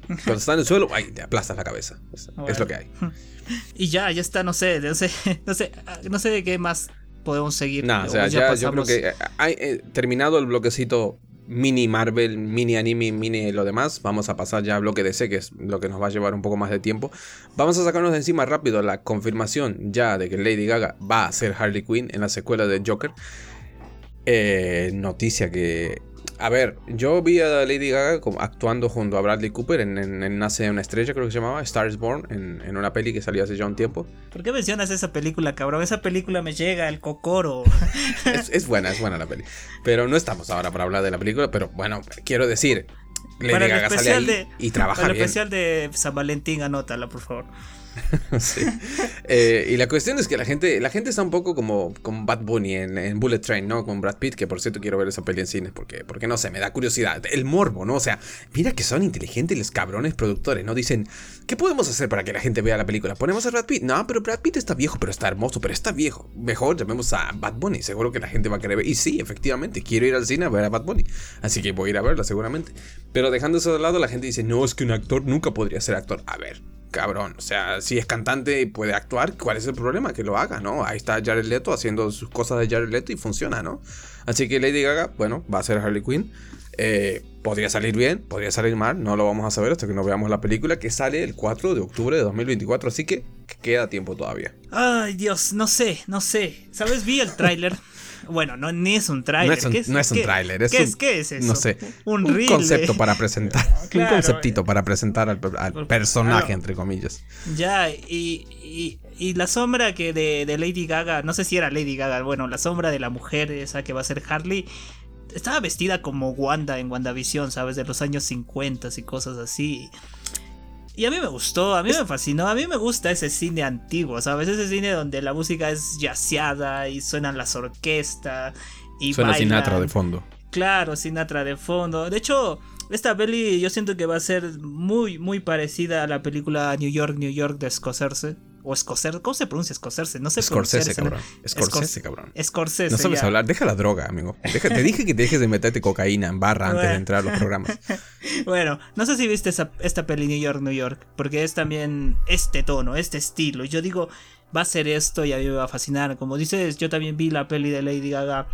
Cuando está en el suelo, ay, te aplastas la cabeza. Es, lo que hay. Y ya, ya está, no sé, no sé, no sé, no sé de qué más podemos seguir. No, o sea, ya, yo creo que hay, eh, terminado el bloquecito mini Marvel, mini anime, mini lo demás. Vamos a pasar ya al bloque DC, que es lo que nos va a llevar un poco más de tiempo. Vamos a sacarnos de encima rápido la confirmación ya de que Lady Gaga va a ser Harley Quinn en la secuela de Joker. Eh, noticia que a ver, yo vi a Lady Gaga actuando junto a Bradley Cooper en, Nace una estrella, creo que se llamaba, Stars Born, en, una peli que salió hace ya un tiempo. ¿Por qué mencionas esa película, cabrón? Esa película me llega el cocoro. es, buena, es buena la peli. Pero no estamos ahora para hablar de la película, pero bueno, quiero decir, Lady Gaga sale ahí y trabaja para el especial de San Valentín, anótala, por favor. Eh, y la cuestión es que la gente, la gente está un poco como con Bad Bunny en, Bullet Train, ¿no? Con Brad Pitt, que por cierto quiero ver esa peli en cines porque, porque no sé, me da curiosidad. El morbo, ¿no? O sea, mira que son inteligentes los cabrones productores, ¿no? Dicen, ¿qué podemos hacer para que la gente vea la película? ¿Ponemos a Brad Pitt? No, pero Brad Pitt está viejo, pero está hermoso, pero está viejo. Mejor llamemos a Bad Bunny, seguro que la gente va a querer ver. Y sí, efectivamente, quiero ir al cine a ver a Bad Bunny. Así que voy a ir a verla seguramente. Pero dejando eso de lado, la gente dice, no, es que un actor nunca podría ser actor. A ver, cabrón. O sea, si es cantante y puede actuar, ¿cuál es el problema? Que lo haga, ¿no? Ahí está Jared Leto haciendo sus cosas de Jared Leto y funciona, ¿no? Así que Lady Gaga, bueno, va a ser Harley Quinn. Eh, podría salir bien, podría salir mal, no lo vamos a saber hasta que no veamos la película que sale el 4 de octubre de 2024, así que queda tiempo todavía. Ay, Dios, no sé, no sé. ¿Sabes? Vi el tráiler. Bueno, no, ni es un tráiler. No es un, no es un tráiler, es ¿qué, un, es, ¿Qué es eso? No sé. Un, concepto para presentar. un conceptito para presentar al, personaje, entre comillas. Ya, y, y, la sombra que de, de, Lady Gaga, no sé si era Lady Gaga, bueno, la sombra de la mujer esa que va a ser Harley, estaba vestida como Wanda en WandaVision, ¿sabes? De los años 50 y cosas así. Y a mí me gustó, a mí me fascinó, a mí me gusta ese cine antiguo, ¿sabes? Ese cine donde la música es yaceada y suenan las orquestas y Suena Sinatra de fondo. Claro, Sinatra de fondo. De hecho, esta peli yo siento que va a ser muy, muy parecida a la película New York, New York de Scorsese. O Scorsese, ¿cómo se pronuncia Scorsese? No sé Scorsese, cabrón. Scorsese, cabrón. Scorsese. No sabes hablar, deja la droga, amigo. te dije que dejes de meterte cocaína en barra antes de entrar a los programas. bueno, no sé si viste esta peli New York, New York, porque es también este tono, este estilo. Yo digo, va a ser esto y a mí me va a fascinar. Como dices, yo también vi la peli de Lady Gaga,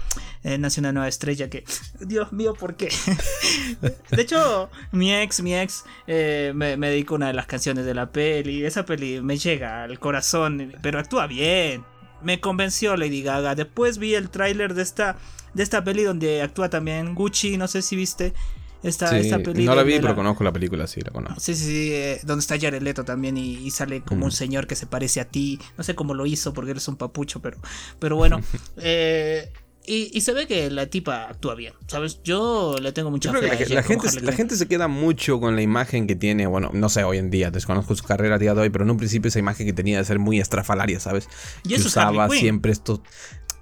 eh, Nace una nueva estrella, que, Dios mío, ¿por qué? de hecho, mi ex, mi ex, eh, me, me dedicó una de las canciones de la peli. Esa peli me llega al corazón, pero actúa bien. Me convenció Lady Gaga. Después vi el tráiler de esta, de esta peli donde actúa también Gucci, no sé si viste. Esta, película. No la vi, pero conozco la película, sí, la conozco. Sí, sí, sí. Eh, donde está Jared Leto también y, sale como un señor que se parece a ti. No sé cómo lo hizo porque eres un papucho, pero, pero bueno. eh, y, se ve que la tipa actúa bien, ¿sabes? Yo le tengo mucha fe. la, gente, la gente se queda mucho con la imagen que tiene, bueno, no sé, hoy en día, desconozco su carrera a día de hoy, pero en un principio esa imagen que tenía de ser muy estrafalaria, ¿sabes? Y que eso usaba siempre esto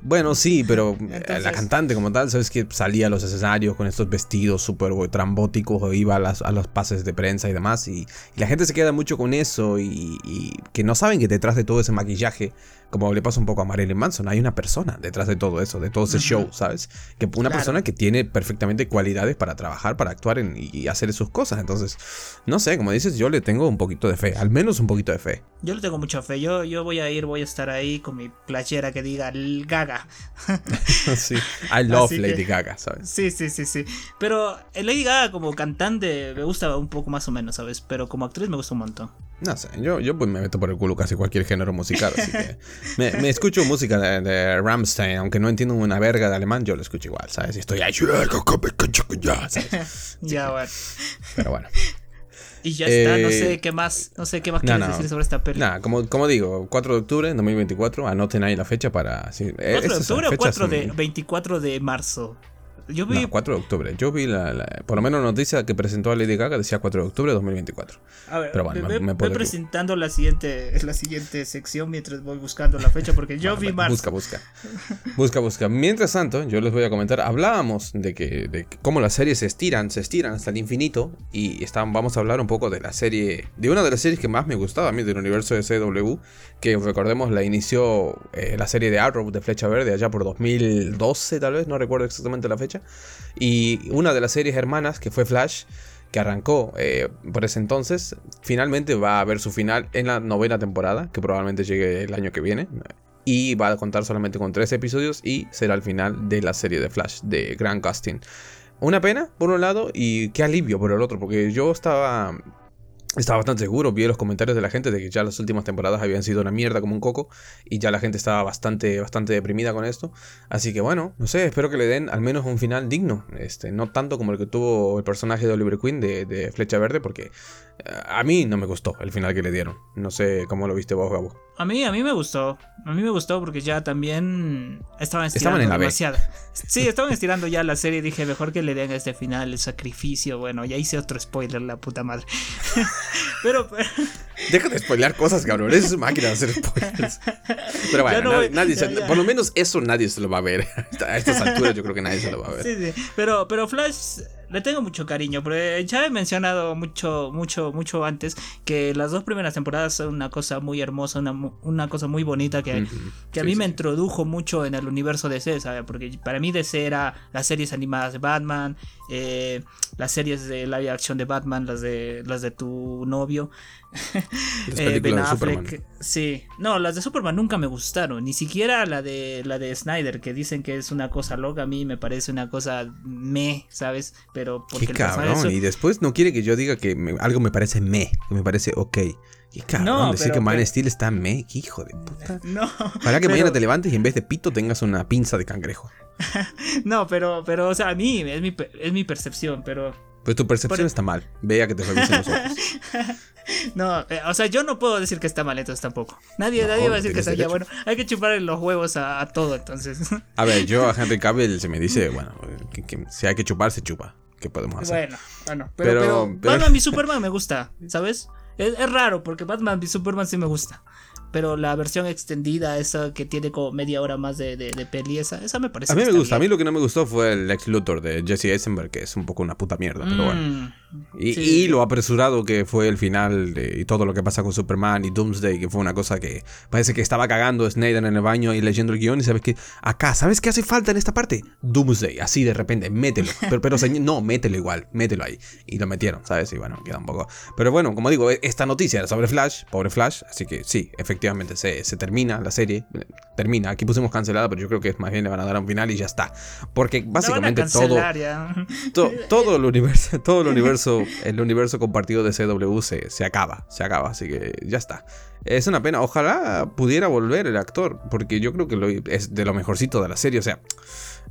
bueno, sí, pero eh, la cantante como tal, sabes que salía a los escenarios con estos vestidos súper trambóticos o iba a, las, a los pases de prensa y demás. Y, la gente se queda mucho con eso y, y, que no saben que detrás de todo ese maquillaje como le pasa un poco a Marilyn Manson, hay una persona detrás de todo eso, de todo ese show, ¿sabes? Que una persona que tiene perfectamente cualidades para trabajar, para actuar y hacer sus cosas. Entonces, no sé, como dices, yo le tengo un poquito de fe, al menos un poquito de fe. Yo le tengo mucha fe. Yo, yo voy a ir, voy a estar ahí con mi playera que diga Gaga. sí, I love Lady Gaga, ¿sabes? Sí, sí, sí, sí. Pero Lady Gaga como cantante me gusta un poco más o menos, ¿sabes? Pero como actriz me gusta un montón. No sé, yo, yo pues me meto por el culo casi cualquier género musical, así que me, me escucho música de, de, Rammstein, aunque no entiendo una verga de alemán, yo lo escucho igual, ¿sabes? Y estoy ahí, Ya, bueno. Pero bueno. Y ya está, no sé eh, qué más, no sé qué más quieres decir sobre esta peli. Nada, como, como digo, 4 de octubre de 2024, anoten ahí la fecha para... Sí, ¿4 de octubre o 4 de, 24 de marzo? Yo vi... 4 de octubre. Yo vi la, Por lo menos la noticia que presentó a Lady Gaga decía 4 de octubre de 2024. A ver, Pero bueno, me, voy presentando la siguiente, la siguiente sección mientras voy buscando la fecha porque yo vi marzo. Busca, busca. busca, busca. Mientras tanto, yo les voy a comentar. Hablábamos de que de cómo las series se estiran, se estiran hasta el infinito. Y están, vamos a hablar un poco de la serie. De una de las series que más me gustaba a mí del universo de CW. Que recordemos la inició eh, la serie de Arrow de Flecha Verde allá por 2012, tal vez. No recuerdo exactamente la fecha. Y una de las series hermanas, que fue Flash, que arrancó eh, por ese entonces, finalmente va a haber su final en la novena temporada, que probablemente llegue el año que viene. Y va a contar solamente con tres episodios y será el final de la serie de Flash de Grant Gustin. Una pena, por un lado, y qué alivio por el otro, porque yo estaba estaba bastante seguro, vi los comentarios de la gente de que ya las últimas temporadas habían sido una mierda como un coco y ya la gente estaba bastante, bastante deprimida con esto. Así que bueno, no sé, espero que le den al menos un final digno. Este, no tanto como el que tuvo el personaje de Oliver Queen de, Flecha Verde, porque a mí no me gustó el final que le dieron. No sé cómo lo viste vos, Gabo. A mí, a mí me gustó. A mí me gustó porque ya también estaban estirando estaban demasiado. Sí, estaban estirando ya la serie. Dije, mejor que le den este final, el sacrificio. Bueno, ya hice otro spoiler, la puta madre. pero, Deja de spoilear cosas, cabrón. Es máquina de hacer spoilers. Pero bueno, nadie, por lo menos eso nadie se lo va a ver. A estas alturas yo creo que nadie se lo va a ver. Sí, sí. Pero, pero Flash le tengo mucho cariño, porque ya he mencionado mucho, mucho, mucho antes que las dos primeras temporadas son una cosa muy hermosa, una, una cosa muy bonita que, que a mí me introdujo mucho en el universo de DC, ¿sabes? Porque para mí DC era las series animadas de Batman, eh, las series de live action de Batman, las de, las de tu novio. eh, ben Affleck. Sí. No, las de Superman nunca me gustaron. Ni siquiera la de la de Snyder, que dicen que es una cosa loca. A mí me parece una cosa me, ¿sabes? Pero porque Qué cabrón. Y después no quiere que yo diga que algo me parece me, que me parece ok. Qué cabrón, decir que Man Steel está me, hijo de puta. No. Para que mañana te levantes y en vez de pito tengas una pinza de cangrejo. no, pero, pero, o sea, a mí es mi, es mi percepción, pero. Pues tu percepción está mal. Vea que te revisen los ojos. No, eh, o sea, yo no puedo decir que está mal entonces tampoco. Nadie, nadie va a decir que está ya bueno. Hay que chupar los huevos a, todo entonces. A ver, yo a Henry Cavill se me dice, bueno, que, si hay que chupar, se chupa. ¿Qué podemos hacer? Bueno, bueno, pero, pero, Batman y Superman me gusta, ¿sabes? Es, es raro porque Batman y Superman sí me gusta pero la versión extendida, esa que tiene como media hora más de, de, peli, esa, me parece. A mí me gusta, a mí lo que no me gustó fue el Lex Luthor de Jesse Eisenberg, que es un poco una puta mierda, pero bueno. Mm, y, lo apresurado que fue el final de, y todo lo que pasa con Superman y Doomsday, que fue una cosa que parece que estaba cagando Snyder en el baño y leyendo el guion y sabes que acá, ¿sabes qué hace falta en esta parte? Doomsday, así de repente, mételo. Pero, pero no, mételo igual, mételo ahí. Y lo metieron, ¿sabes? Y bueno, queda un poco. Pero bueno, como digo, esta noticia era sobre Flash, pobre Flash, así que sí, efectivamente se, termina la serie. Termina. Aquí pusimos cancelada, pero yo creo que más bien le van a dar un final y ya está. Porque básicamente todo, todo el universo, todo el universo, el universo compartido de CW se, se acaba. Se acaba. Así que ya está. Es una pena. Ojalá pudiera volver el actor. Porque yo creo que es de lo mejorcito de la serie. O sea.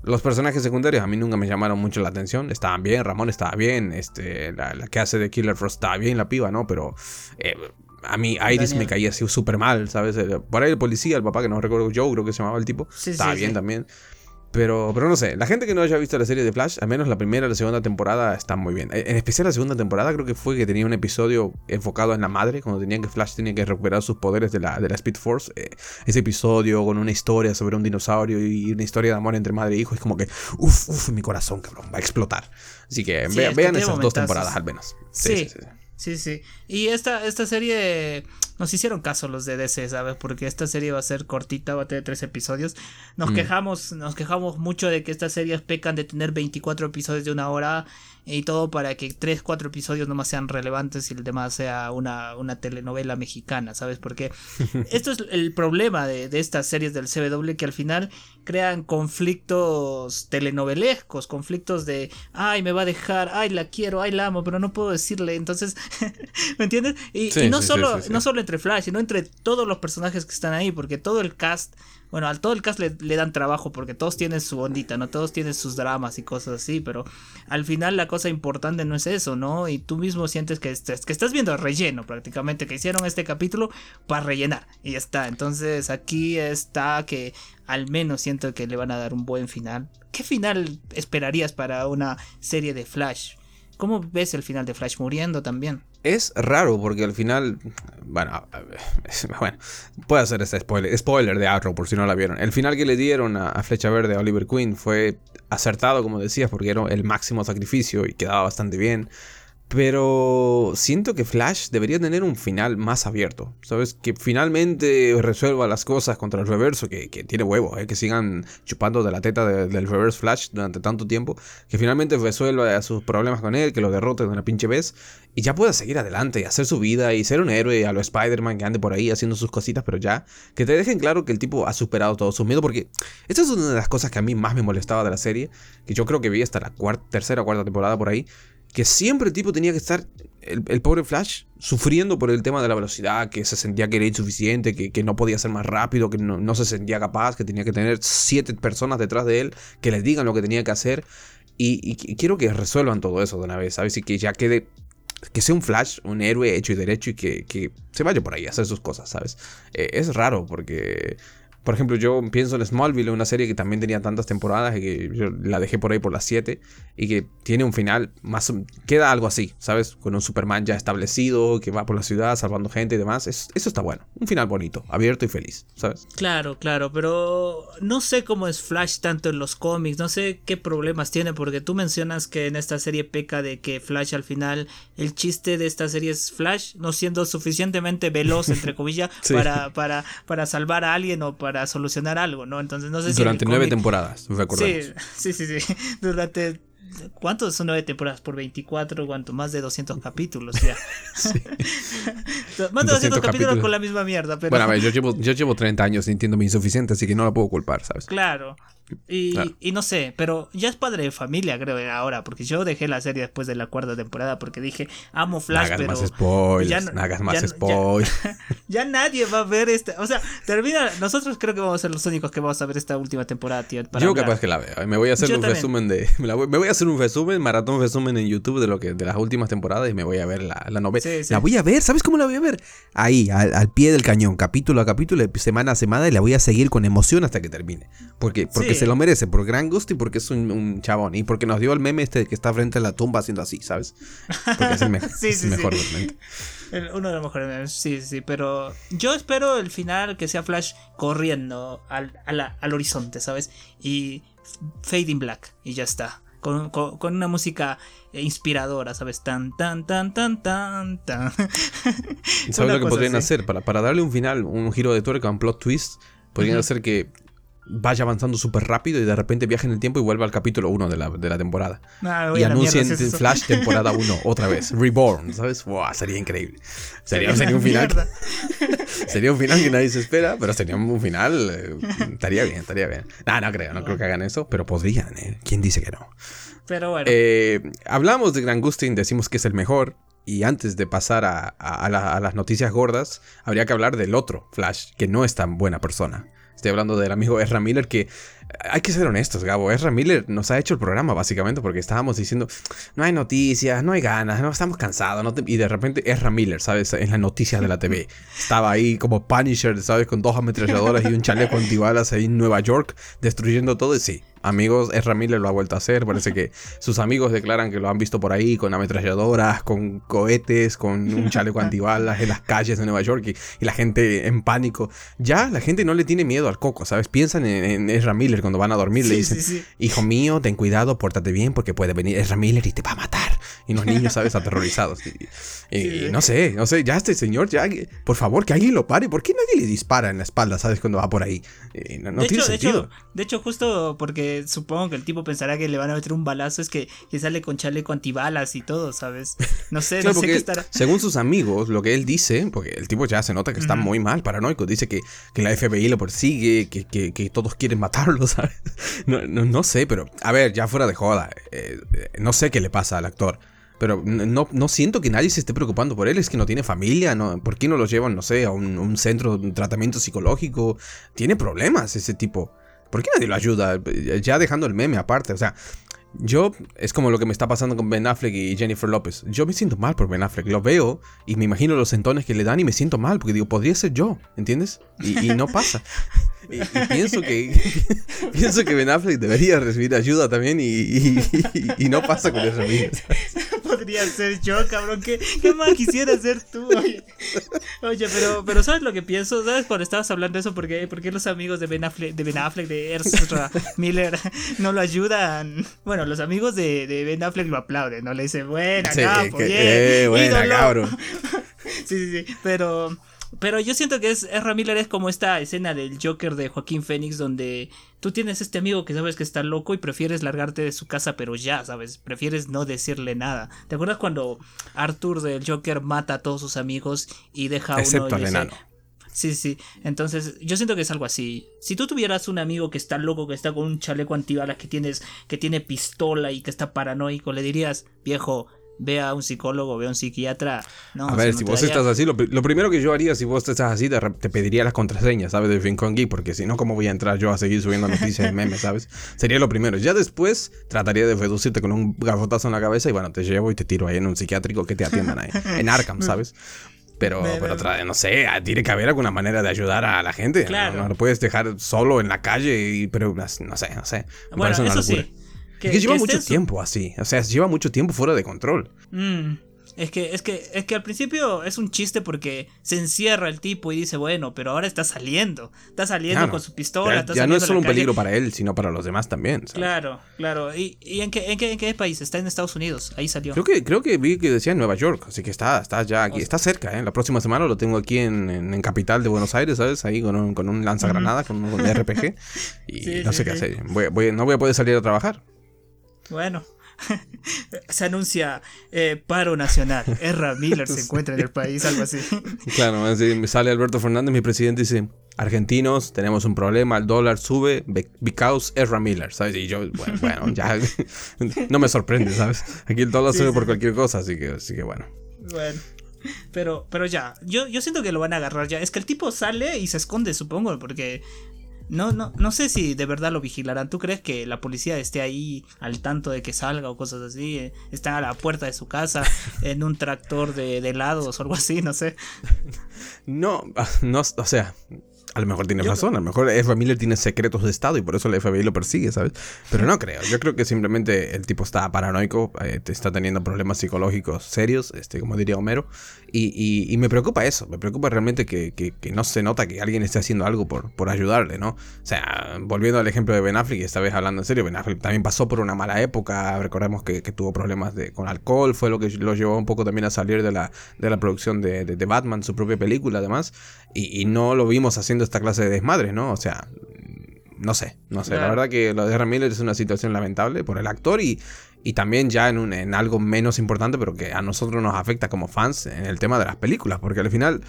Los personajes secundarios a mí nunca me llamaron mucho la atención. Estaban bien, Ramón estaba bien, este, la, que hace de Killer Frost estaba bien, la piba, ¿no? Pero eh, a mí Iris me caía así súper mal, ¿sabes? Por ahí el policía, el papá, que no recuerdo, Joe creo que se llamaba el tipo, estaba bien también. Pero, pero no sé, la gente que no haya visto la serie de Flash, al menos la primera y la segunda temporada están muy bien. En especial la segunda temporada creo que fue que tenía un episodio enfocado en la madre, cuando tenían que Flash tenía que recuperar sus poderes de la, de la Speed Force. Eh, ese episodio con una historia sobre un dinosaurio y una historia de amor entre madre e hijo, es como que, uff, uff, mi corazón, cabrón, va a explotar. Así que vean esas dos temporadas al menos. sí. sí Sí, sí. Y esta, esta serie nos hicieron caso los de DC, ¿sabes? Porque esta serie va a ser cortita, va a tener tres episodios. Nos mm. quejamos, nos quejamos mucho de que estas series pecan de tener 24 episodios de una hora y todo para que 3, 4 episodios nomás sean relevantes y el demás sea una, una telenovela mexicana, ¿sabes? Porque esto es el problema de, de, estas series del CW que al final crean conflictos telenovelescos, conflictos de, ay, me va a dejar, ay, la quiero, ay, la amo, pero no puedo decirle, entonces, ¿me entiendes? Y, no, solo, no solo entre Flash, sino entre todos los personajes que están ahí, porque todo el cast bueno, al todo el cast le, dan trabajo porque todos tienen su ondita, ¿no? Todos tienen sus dramas y cosas así, pero al final la cosa importante no es eso, ¿no? Y tú mismo sientes que, estás, que estás viendo el relleno prácticamente, que hicieron este capítulo para rellenar y ya está. Entonces aquí está que al menos siento que le van a dar un buen final. ¿Qué final esperarías para una serie de Flash? ¿Cómo ves el final de Flash muriendo también? Es raro porque al final, bueno, bueno, puedo hacer este spoiler, spoiler de Arrow por si no la vieron. El final que le dieron a, Flecha Verde a Oliver Queen fue acertado, como decías, porque era el máximo sacrificio y quedaba bastante bien. Pero siento que Flash debería tener un final más abierto. ¿Sabes? Que finalmente resuelva las cosas contra el reverso, que, tiene huevo, ¿eh? que sigan chupando de la teta del reverse Flash durante tanto tiempo. Que finalmente resuelva sus problemas con él, que lo derrote de una pinche vez. Y ya pueda seguir adelante y hacer su vida y ser un héroe a lo Spider-Man que ande por ahí haciendo sus cositas, pero ya. Que te dejen claro que el tipo ha superado todo su miedo. Porque esta es una de las cosas que a mí más me molestaba de la serie. Que yo creo que vi hasta la tercera o cuarta temporada por ahí que siempre el tipo tenía que estar, el, pobre Flash, sufriendo por el tema de la velocidad, que se sentía que era insuficiente, que, no podía ser más rápido, que no, se sentía capaz, que tenía que tener siete personas detrás de él que le digan lo que tenía que hacer. Y, quiero que resuelvan todo eso de una vez, ¿sabes? Y que ya quede que sea un Flash, un héroe hecho y derecho y que, se vaya por ahí a hacer sus cosas, ¿sabes? Eh, es raro porque por ejemplo, yo pienso en Smallville, una serie que también tenía tantas temporadas y que yo la dejé por ahí por las 7 y que tiene un final más... Queda algo así, ¿sabes? Con un Superman ya establecido, que va por la ciudad salvando gente y demás. eso está bueno. Un final bonito, abierto y feliz, ¿sabes? Claro, claro, pero no sé cómo es Flash tanto en los cómics, no sé qué problemas tiene, porque tú mencionas que en esta serie peca de que Flash al final, el chiste de esta serie es Flash no siendo suficientemente veloz, entre comillas, para, para, para salvar a alguien o para solucionar algo, ¿no? Entonces no sé si. Durante nueve temporadas, recordemos. Sí, sí, sí, sí. Durante. ¿Cuántos son nueve temporadas por 24? ¿Cuánto? Más de 200 capítulos ya. Más de 200, capítulos, con la misma mierda. Pero... Bueno, a ver, yo llevo, yo llevo 30 años sintiéndome insuficiente, así que no la puedo culpar, ¿sabes? Claro. Y, y, no sé, pero ya es padre de familia, creo, ahora, porque yo dejé la serie después de la cuarta temporada porque dije, amo Flash, no hagas más spoilers, no, hagas más spoilers. Ya, nadie va a ver esta, o sea, termina, nosotros creo que vamos a ser los únicos que vamos a ver esta última temporada, tío. yo capaz que la veo, ¿eh? me voy a hacer un resumen de, me, voy, a hacer un resumen, maratón resumen en YouTube de lo que, de las últimas temporadas y me voy a ver la, la novela. La voy a ver, ¿sabes cómo la voy a ver? Ahí, al, pie del cañón, capítulo a capítulo, semana a semana y la voy a seguir con emoción hasta que termine. Porque, porque se lo merece, porque gran gusto y porque es un, chabón. Y porque nos dio el meme este que está frente a la tumba haciendo así, ¿sabes? Porque es el, mejor Uno de los mejores memes, sí, sí. Pero yo espero el final que sea Flash corriendo al, al horizonte, ¿sabes? Y Fading Black. Y ya está. Con, con, una música inspiradora, ¿sabes? Tan, tan, tan, tan, tan, tan. ¿Sabes lo que podrían hacer? Para, para darle un final, un giro de tuerca, un plot twist, podrían hacer que vaya avanzando súper rápido y de repente viaje en el tiempo y vuelva al capítulo 1 de la, de la temporada. Ah, y anuncien Flash temporada 1 otra vez. Reborn, ¿sabes? Wow, sería increíble. Sería, un final. sería un final que nadie se espera, pero sería un final. Eh, estaría bien, estaría bien. No, no creo, no creo que hagan eso, pero podrían, ¿eh? ¿Quién dice que no? Pero bueno. Eh, hablamos de Gran Gustin, decimos que es el mejor. Y antes de pasar a, a las noticias gordas, habría que hablar del otro Flash, que no es tan buena persona. Estoy hablando del amigo Ezra Miller que hay que ser honestos, Gabo. Ezra Miller nos ha hecho el programa básicamente porque estábamos diciendo, no hay noticias, no hay ganas, no estamos cansados. Y de repente Ezra Miller, ¿sabes? En las noticias de la TV. Estaba ahí como Punisher, ¿sabes? Con dos ametralladoras y un chaleco antibalas ahí en Nueva York, destruyendo todo. Y sí, amigos, Ezra Miller lo ha vuelto a hacer. Parece que sus amigos declaran que lo han visto por ahí con ametralladoras, con cohetes, con un chaleco antibalas en las calles de Nueva York y, la gente en pánico. Ya la gente no le tiene miedo al coco, ¿sabes? Piensan en, en Ezra Miller cuando van a dormir. le dicen, hijo mío, ten cuidado, pórtate bien porque puede venir Ezra Miller y te va a matar. Y los niños, ¿sabes? Aterrorizados. Y, no sé, no sé, ya este señor, ya, por favor, que alguien lo pare. ¿Por qué nadie le dispara en la espalda, ¿sabes? Cuando va por ahí. no, tiene sentido. De hecho, justo porque supongo que el tipo pensará que le van a meter un balazo, es que, sale con chaleco antibalas y todo, ¿sabes? No sé, no sé qué estará. Según sus amigos, lo que él dice, porque el tipo ya se nota que está muy mal, paranoico, dice que, la FBI lo persigue, que, que, todos quieren matarlo, ¿sabes? No, no, sé, pero a ver, ya fuera de joda, eh, no sé qué le pasa al actor. Pero no, no, siento que nadie se esté preocupando por él. Es que no tiene familia. No, ¿Por qué no lo llevan, no sé, a un, un centro de tratamiento psicológico? Tiene problemas ese tipo. ¿Por qué nadie lo ayuda? Ya dejando el meme aparte, o sea, yo, es como lo que me está pasando con Ben Affleck y Jennifer López. Yo me siento mal por Ben Affleck. Lo veo y me imagino los sentones que le dan y me siento mal porque digo, podría ser yo, ¿entiendes? Y, no pasa. Y, pienso que pienso que Ben Affleck debería recibir ayuda también y, no pasa con eso podría ser yo, cabrón. ¿Qué, qué más quisiera ser tú? Oye, Oye, pero, pero ¿sabes lo que pienso? ¿Sabes cuando estabas hablando de eso? ¿Por qué, por qué los amigos de Ben Affleck, de Ben Affleck, de Ezra Miller, no lo ayudan? Bueno, los amigos de, de Ben Affleck lo aplauden, ¿no? Le dicen, buena, Sí, capo, que- bien, eh, buena, ídolo". cabrón. Sí, sí, sí. Pero, pero yo siento que es, Ezra Miller es como esta escena del Joker de Joaquín Phoenix donde tú tienes este amigo que sabes que está loco y prefieres largarte de su casa, pero ya, ¿sabes? Prefieres no decirle nada. ¿Te acuerdas cuando Arthur del Joker mata a todos sus amigos y deja a uno Excepto y al enano. Sí, sí. Entonces, yo siento que es algo así. Si tú tuvieras un amigo que está loco, que está con un chaleco antibalas, que tienes, que tiene pistola y que está paranoico, le dirías, viejo, ve a un psicólogo, ve a un psiquiatra. No, A ver, si vos daría- estás así, lo, pri- lo primero que yo haría si vos estás así, te, pediría las contraseñas, ¿sabes? De Fincon Geek, porque si no, ¿cómo voy a entrar yo a seguir subiendo noticias y memes, ¿sabes? Sería lo primero. Ya después trataría de reducirte con un gafotazo en la cabeza y bueno, te llevo y te tiro ahí en un psiquiátrico que te atiendan ahí, en Arkham, ¿sabes? Pero, Me- pero me- no sé, ah, tiene que haber alguna manera de ayudar a la gente. Claro. No, lo puedes dejar solo en la calle, y, pero no sé, no sé. Bueno, eso sí. Es que lleva mucho tiempo así. O sea, lleva mucho tiempo fuera de control. Mm, es que, es que, es que al principio es un chiste porque se encierra el tipo y dice, bueno, pero ahora está saliendo. Está saliendo Claro. con su pistola. Ya, está ya no es solo un calle. peligro para él, sino para los demás también. ¿sabes? Claro, claro. ¿Y, y en, qué, en, qué, en qué país? Está en Estados Unidos. Ahí salió. Creo que, creo que vi que decía en Nueva York, así que está, está ya aquí, está cerca, ¿eh? La próxima semana lo tengo aquí en, en, Capital de Buenos Aires, ¿sabes? Ahí con un, con un lanzagranada, con un RPG. Y Sí, no sí, sé qué sí. hacer. Voy- voy- no voy a poder salir a trabajar. Bueno. se anuncia eh, paro nacional. Erra Miller se encuentra en el país, algo así. Claro, así me sale Alberto Fernández, mi presidente, y dice, argentinos, tenemos un problema, el dólar sube, be- because Ezra Miller, ¿sabes? Y yo, bueno, bueno, ya no me sorprende, ¿sabes? Aquí el dólar Sí, sube sí. por cualquier cosa, así que, así que bueno. Bueno. Pero, pero ya, yo, yo siento que lo van a agarrar ya. Es que el tipo sale y se esconde, supongo, porque no, no, no sé si de verdad lo vigilarán. ¿Tú crees que la policía esté ahí al tanto de que salga o cosas así? Eh, Está a la puerta de su casa en un tractor de, de helados o algo así, no sé. No, no, o sea, a lo mejor tiene razón, a lo mejor Ezra Miller tiene secretos de Estado y por eso el FBI lo persigue, ¿sabes? Pero no creo, yo creo que simplemente el tipo está paranoico, eh, está teniendo problemas psicológicos serios, este, como diría Homero, y, y- y me preocupa eso, me preocupa realmente que, que- que no se nota que alguien esté haciendo algo por, por ayudarle, ¿no? O sea, volviendo al ejemplo de Ben Affleck, y esta vez hablando en serio, Ben Affleck también pasó por una mala época, recordemos que, que tuvo problemas de, con alcohol, fue lo que lo llevó un poco también a salir de la, de la producción de, de- de Batman, su propia película además, y, y no lo vimos haciendo esta clase de desmadres, ¿no? O sea, no sé, no sé, la verdad que lo de Ezra Miller es una situación lamentable por el actor y, y también ya en, un- en algo menos importante, pero que a nosotros nos afecta como fans en el tema de las películas, porque al final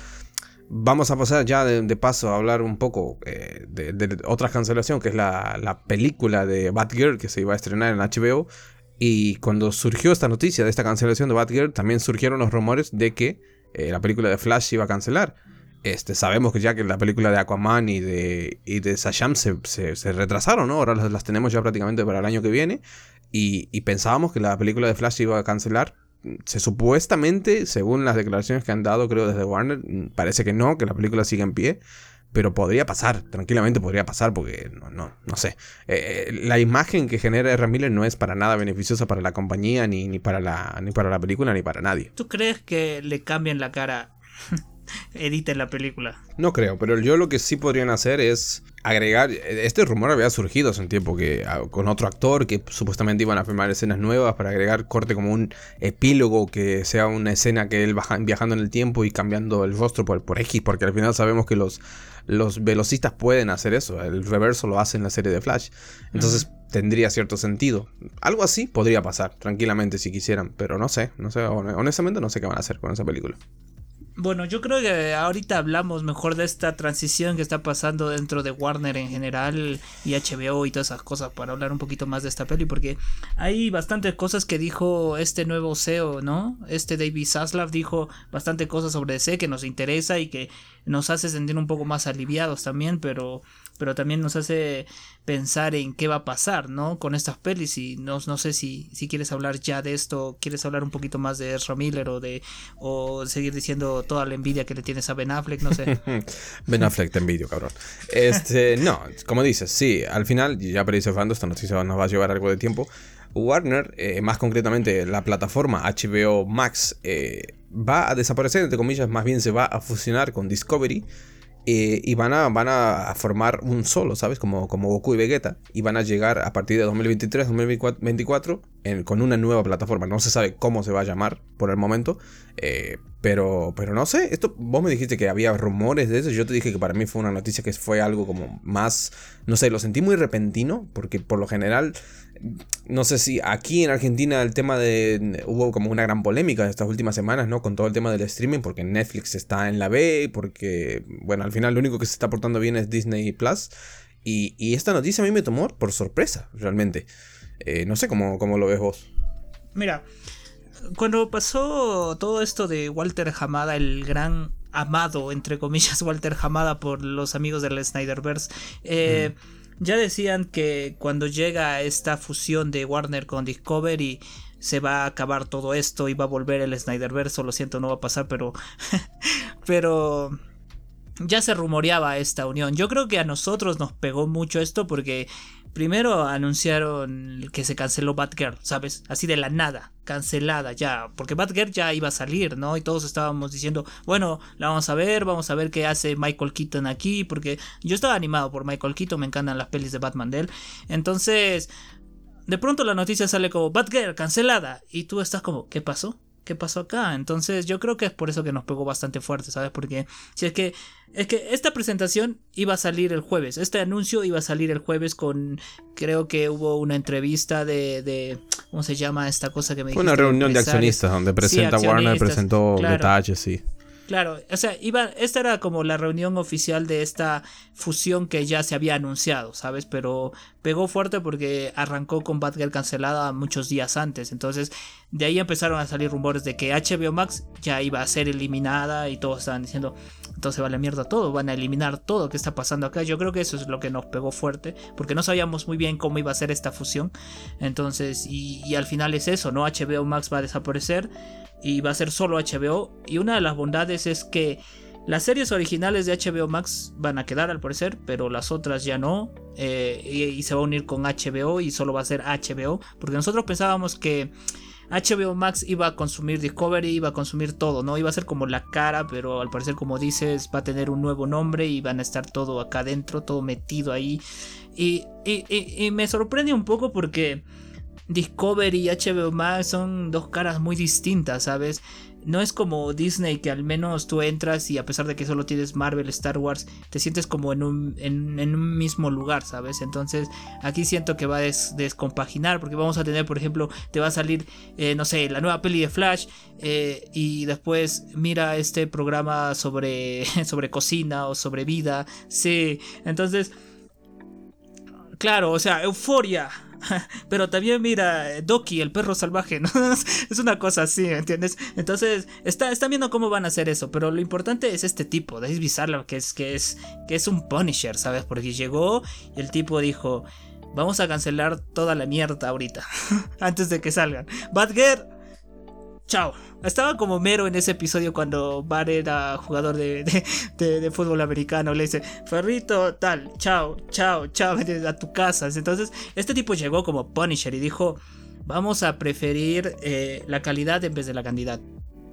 vamos a pasar ya de, paso a hablar un poco eh, de, de otra cancelación, que es la, la película de Batgirl que se iba a estrenar en HBO. Y cuando surgió esta noticia de esta cancelación de Batgirl, también surgieron los rumores de que eh, la película de Flash iba a cancelar. Este, sabemos que ya que la película de Aquaman y de, y de Shazam se, se- se retrasaron, ¿no? Ahora las, las tenemos ya prácticamente para el año que viene. Y, pensábamos que la película de Flash iba a cancelar. Se supuestamente, según las declaraciones que han dado, creo, desde Warner, mm, parece que no, que la película sigue en pie. Pero podría pasar, tranquilamente podría pasar, porque no, no, no sé. Eh, la imagen que genera R. Miller no es para nada beneficiosa para la compañía, ni, ni, para la, ni para la película, ni para nadie. ¿Tú crees que le cambien la cara? Editen la película. No creo, pero yo lo que sí podrían hacer es agregar. Este rumor había surgido hace un tiempo que ah, con otro actor que supuestamente iban a filmar escenas nuevas para agregar corte como un epílogo que sea una escena que él baja- viajando en el tiempo y cambiando el rostro por, por X, porque al final sabemos que los, los velocistas pueden hacer eso. El reverso lo hace en la serie de Flash. Entonces tendría cierto sentido. Algo así podría pasar tranquilamente si quisieran, pero no sé, no sé, hon- honestamente no sé qué van a hacer con esa película. Bueno, yo creo que ahorita hablamos mejor de esta transición que está pasando dentro de Warner en general y HBO y todas esas cosas para hablar un poquito más de esta peli porque hay bastantes cosas que dijo este nuevo CEO, ¿no? Este David Zaslav dijo bastante cosas sobre DC que nos interesa y que nos hace sentir un poco más aliviados también, pero pero también nos hace pensar en qué va a pasar, ¿no? Con estas pelis y no, sé si, quieres hablar ya de esto, quieres hablar un poquito más de Ezra o de o seguir diciendo toda la envidia que le tienes a Ben Affleck, no sé. Ben Affleck te envidio, cabrón. Este, no, como dices, sí, al final, ya cerrando, esta noticia nos va a llevar algo de tiempo. Warner, eh, más concretamente la plataforma HBO Max, eh, va a desaparecer, entre comillas, más bien se va a fusionar con Discovery. Eh, y van a, van a formar un solo, ¿sabes? Como, como Goku y Vegeta. Y van a llegar a partir de 2023-2024 con una nueva plataforma. No se sabe cómo se va a llamar por el momento. Eh, pero, pero no sé. Esto, vos me dijiste que había rumores de eso. Yo te dije que para mí fue una noticia que fue algo como más. No sé, lo sentí muy repentino. Porque por lo general no sé si aquí en Argentina el tema de... Hubo como una gran polémica estas últimas semanas, ¿no? Con todo el tema del streaming, porque Netflix está en la B, porque, bueno, al final lo único que se está portando bien es Disney Plus. Y, esta noticia a mí me tomó por sorpresa, realmente. Eh, no sé cómo, cómo lo ves vos. Mira, cuando pasó todo esto de Walter Hamada, el gran amado, entre comillas, Walter Hamada por los amigos del Snyderverse, eh, ya decían que cuando llega esta fusión de Warner con Discovery se va a acabar todo esto y va a volver el Snyderverse, lo siento, no va a pasar, pero pero ya se rumoreaba esta unión. Yo creo que a nosotros nos pegó mucho esto porque Primero anunciaron que se canceló Batgirl, ¿sabes? Así de la nada, cancelada ya, porque Batgirl ya iba a salir, ¿no? Y todos estábamos diciendo, bueno, la vamos a ver, vamos a ver qué hace Michael Keaton aquí, porque yo estaba animado por Michael Keaton, me encantan las pelis de Batman de. Entonces, de pronto la noticia sale como Batgirl cancelada y tú estás como, ¿qué pasó? ¿Qué pasó acá? Entonces yo creo que es por eso que nos pegó bastante fuerte, ¿sabes? Porque si es que es que esta presentación iba a salir el jueves, este anuncio iba a salir el jueves con, creo que hubo una entrevista de, de ¿cómo se llama esta cosa que me dijiste? Una reunión de accionistas donde presenta Warner, presentó detalles, sí. Claro, o sea, iba, esta era como la reunión oficial de esta fusión que ya se había anunciado, ¿sabes? Pero pegó fuerte porque arrancó con Batgirl cancelada muchos días antes. Entonces, de ahí empezaron a salir rumores de que HBO Max ya iba a ser eliminada y todos estaban diciendo, entonces va la mierda todo, van a eliminar todo que está pasando acá. Yo creo que eso es lo que nos pegó fuerte, porque no sabíamos muy bien cómo iba a ser esta fusión. Entonces, y, y al final es eso, ¿no? HBO Max va a desaparecer y va a ser solo HBO. Y una de las bondades es que las series originales de HBO Max van a quedar al parecer, pero las otras ya no. Eh, y, se va a unir con HBO y solo va a ser HBO. Porque nosotros pensábamos que HBO Max iba a consumir Discovery, iba a consumir todo, ¿no? Iba a ser como la cara, pero al parecer, como dices, va a tener un nuevo nombre y van a estar todo acá adentro, todo metido ahí. y, y me sorprende un poco porque Discovery y HBO Max son dos caras muy distintas, ¿sabes? No es como Disney que al menos tú entras y a pesar de que solo tienes Marvel, Star Wars, te sientes como en un, en, un mismo lugar, ¿sabes? Entonces aquí siento que va a descompaginar porque vamos a tener, por ejemplo, te va a salir, eh, no sé, la nueva peli de Flash eh, y después mira este programa sobre, sobre cocina o sobre vida, sí, entonces... Claro, o sea, euforia Pero también mira, Doki, el perro salvaje, ¿no? es una cosa así, ¿entiendes? Entonces, está, están viendo cómo van a hacer eso, pero lo importante es este tipo, Dave Bizarro, que es, que es, que es un Punisher, ¿sabes? Porque llegó y el tipo dijo, vamos a cancelar toda la mierda ahorita, antes de que salgan. Badger, chao. Estaba como mero en ese episodio cuando Bar era jugador de, fútbol americano. Le dice, Ferrito, tal, chao, chao, chao, a tu casa. Entonces, este tipo llegó como Punisher y dijo, vamos a preferir eh, la calidad en vez de la cantidad.